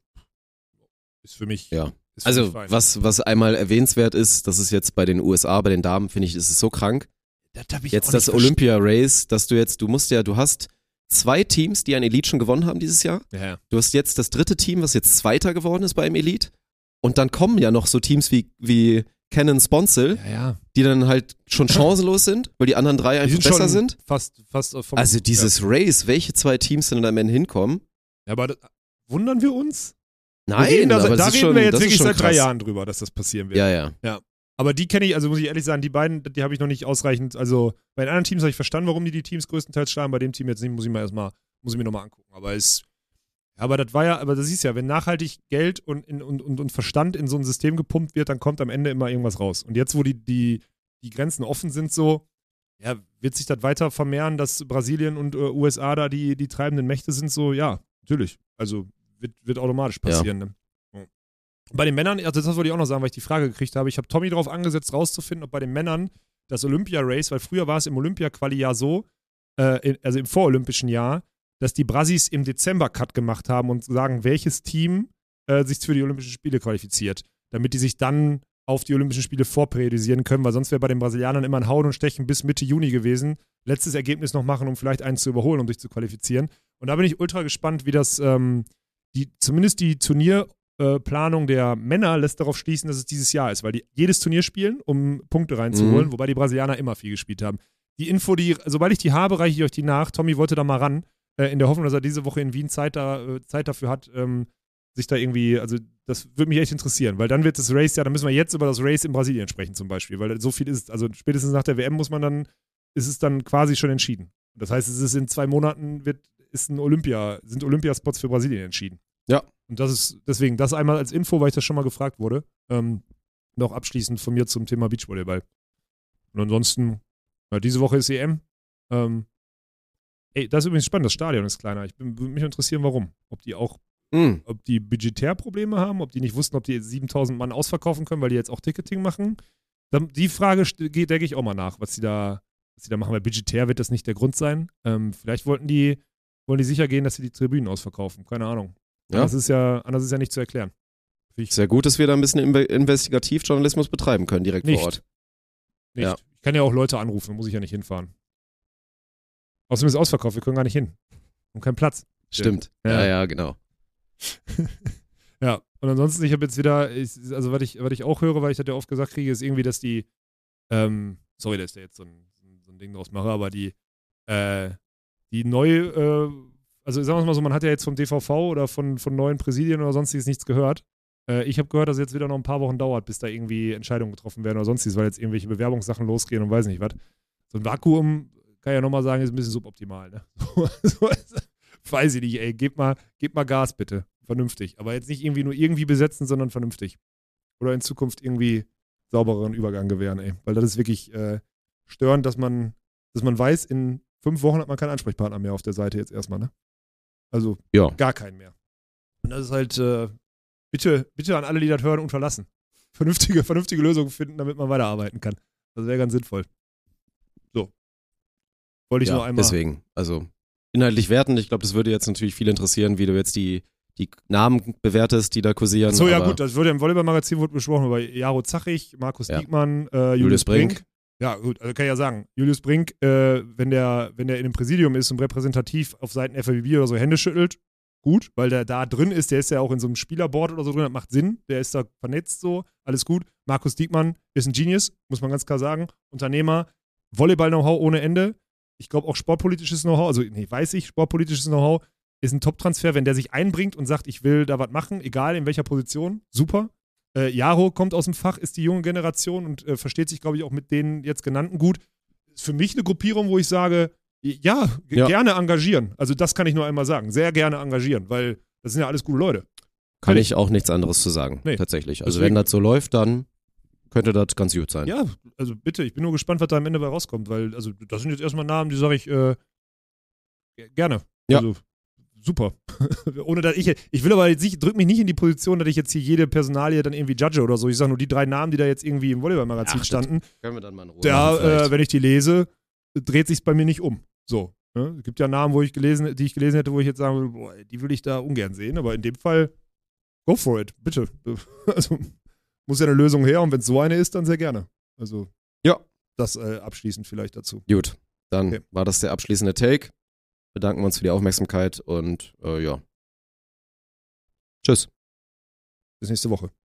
ist für mich. Ja. Für Also, mich was, was einmal erwähnenswert ist, das ist jetzt bei den USA, bei den Damen, finde ich, ist es so krank. das hab ich Jetzt das nicht Olympia-Race, dass du jetzt, du musst ja, du hast zwei Teams, die ein Elite schon gewonnen haben dieses Jahr. Ja, Du hast jetzt das dritte Team, was jetzt Zweiter geworden ist beim Elite. Und dann kommen ja noch so Teams wie, wie Canon Sponsel, ja. ja. die dann halt schon chancenlos sind, weil die anderen drei einfach sind besser sind. Fast, fast äh, vom, Also dieses Race, welche zwei Teams dann am Ende hinkommen? Ja, aber das, wundern wir uns? Nein, wir reden da, aber da reden schon, wir jetzt wirklich schon seit drei krass. Jahren drüber, dass das passieren wird. Ja, ja. Aber die kenne ich, also muss ich ehrlich sagen, die beiden, die habe ich noch nicht ausreichend. Also bei den anderen Teams habe ich verstanden, warum die die Teams größtenteils schlagen. Bei dem Team jetzt nicht, muss ich mir erstmal, muss ich mir nochmal angucken. Aber es, aber das war ja, aber das siehst ja, wenn nachhaltig Geld und, in, und, und, und Verstand in so ein System gepumpt wird, dann kommt am Ende immer irgendwas raus. Und jetzt, wo die, die, die Grenzen offen sind, so, ja, wird sich das weiter vermehren, dass Brasilien und äh, USA da die, die treibenden Mächte sind, so, ja, natürlich. Also wird, wird automatisch passieren. Ne? Ja. Bei den Männern, also das wollte ich auch noch sagen, weil ich die Frage gekriegt habe. Ich habe Tommy darauf angesetzt, rauszufinden, ob bei den Männern das Olympia-Race, weil früher war es im Olympia-Quali ja so, äh, in, also im vorolympischen Jahr, dass die Brasis im Dezember Cut gemacht haben und sagen, welches Team äh, sich für die Olympischen Spiele qualifiziert, damit die sich dann auf die Olympischen Spiele vorprädisieren können, weil sonst wäre bei den Brasilianern immer ein Hauen und Stechen bis Mitte Juni gewesen. Letztes Ergebnis noch machen, um vielleicht eins zu überholen, um sich zu qualifizieren. Und da bin ich ultra gespannt, wie das, ähm, die, zumindest die Turnierplanung der Männer lässt darauf schließen, dass es dieses Jahr ist, weil die jedes Turnier spielen, um Punkte reinzuholen, Mhm. wobei die Brasilianer immer viel gespielt haben. Die Info, die, sobald ich die habe, reiche ich euch die nach. Tommy wollte da mal ran, äh, in der Hoffnung, dass er diese Woche in Wien Zeit, da, äh, Zeit dafür hat, ähm, sich da irgendwie, also das würde mich echt interessieren, weil dann wird das Race ja, dann müssen wir jetzt über das Race in Brasilien sprechen zum Beispiel, weil so viel ist also spätestens nach der WM muss man dann, ist es dann quasi schon entschieden. Das heißt, es ist in zwei Monaten wird, ist ein Olympia, sind Olympiaspots für Brasilien entschieden. Ja. Und das ist, deswegen, das einmal als Info, weil ich das schon mal gefragt wurde. Ähm, noch abschließend von mir zum Thema Beachvolleyball. Und ansonsten, ja, diese Woche ist EM. Ähm, ey, das ist übrigens spannend, das Stadion ist kleiner. Ich bin, würde mich interessieren, warum. Ob die auch, Mhm. ob die Budgetärprobleme haben, ob die nicht wussten, ob die 7000 Mann ausverkaufen können, weil die jetzt auch Ticketing machen. Die Frage geht, denke ich auch mal nach, was sie da, was sie da machen, weil budgetär wird das nicht der Grund sein. Ähm, vielleicht wollten die wollen die sicher gehen, dass sie die Tribünen ausverkaufen. Keine Ahnung. Ja. Das ist ja, anders ist ja nicht zu erklären. Sehr gut, dass wir da ein bisschen Inve- Investigativjournalismus betreiben können, direkt Nicht. vor Ort. Nicht. Ja. Ich kann ja auch Leute anrufen, da muss ich ja nicht hinfahren. Außerdem ist es ausverkauft, wir können gar nicht hin. Und keinen Platz. Stimmt. Ja. Ja, ja, genau. Ja, und ansonsten, ich habe jetzt wieder, ich, also was ich, was ich auch höre, weil ich das ja oft gesagt kriege, ist irgendwie, dass die, ähm, sorry, dass ich da jetzt so ein, so ein Ding draus mache, aber die, äh, die neue, äh, also sagen wir mal so, man hat ja jetzt vom DVV oder von, von neuen Präsidien oder sonstiges nichts gehört. Äh, ich habe gehört, dass es jetzt wieder noch ein paar Wochen dauert, bis da irgendwie Entscheidungen getroffen werden oder sonstiges, weil jetzt irgendwelche Bewerbungssachen losgehen und weiß nicht was. So ein Vakuum, kann ja nochmal sagen, ist ein bisschen suboptimal, ne? Weiß ich nicht, ey, gebt mal, gebt mal Gas bitte. Vernünftig. Aber jetzt nicht irgendwie nur irgendwie besetzen, sondern vernünftig. Oder in Zukunft irgendwie saubereren Übergang gewähren, ey. Weil das ist wirklich äh, störend, dass man, dass man weiß, in fünf Wochen hat man keinen Ansprechpartner mehr auf der Seite jetzt erstmal, ne? Also Ja. gar keinen mehr. Und das ist halt, äh, bitte, bitte an alle, die das hören, unterlassen. Vernünftige, vernünftige Lösungen finden, damit man weiterarbeiten kann. Das wäre ganz sinnvoll. Wollte ich ja, nur einmal. Deswegen, also inhaltlich werten, ich glaube, das würde jetzt natürlich viel interessieren, wie du jetzt die, die Namen bewertest, die da kursieren. So, ja gut, das wurde im Volleyball-Magazin wurde besprochen über Jaro Zachig, Markus Ja. Diekmann, äh, Julius, Julius Brink. Brink. Ja, gut, also kann ich ja sagen, Julius Brink, äh, wenn, der, wenn der in dem Präsidium ist und repräsentativ auf Seiten FAWB oder so Hände schüttelt, gut, weil der da drin ist, der ist ja auch in so einem Spielerboard oder so drin, das macht Sinn, der ist da vernetzt so, alles gut. Markus Diekmann ist ein Genius, muss man ganz klar sagen. Unternehmer, Volleyball-Know-how ohne Ende. Ich glaube auch sportpolitisches Know-how, also nee, weiß ich, sportpolitisches Know-how ist ein Top-Transfer, wenn der sich einbringt und sagt, ich will da was machen, egal in welcher Position, super. Äh, Jaro kommt aus dem Fach, ist die junge Generation und äh, versteht sich, glaube ich, auch mit den jetzt genannten gut. Ist für mich eine Gruppierung, wo ich sage, ja, Ja. gerne engagieren. Also das kann ich nur einmal sagen. Sehr gerne engagieren, weil das sind ja alles gute Leute. kann ich auch nichts anderes zu sagen, Nee. tatsächlich. Also Deswegen- wenn das so läuft, dann könnte das ganz gut sein. Ja, also bitte, ich bin nur gespannt, was da am Ende bei rauskommt, weil, also das sind jetzt erstmal Namen, die sage ich äh, ge- gerne. Ja. Also, super. Ohne dass ich, ich will aber jetzt nicht, drück mich nicht in die Position, dass ich jetzt hier jede Personalie dann irgendwie judge oder so. Ich sage nur die drei Namen, die da jetzt irgendwie im Volleyball-Magazin standen. Können wir dann mal in Ruhe Da, machen äh, wenn ich die lese, dreht sich bei mir nicht um. So. Ne? Es gibt ja Namen, wo ich gelesen, die ich gelesen hätte, wo ich jetzt sagen würde, boah, die will ich da ungern sehen, aber in dem Fall, go for it, bitte. Also muss ja eine Lösung her und wenn es so eine ist, dann sehr gerne. Also Ja. das äh, abschließend vielleicht dazu. Gut, dann Okay. war das der abschließende Take. Bedanken wir uns für die Aufmerksamkeit und äh, ja. Tschüss. Bis nächste Woche.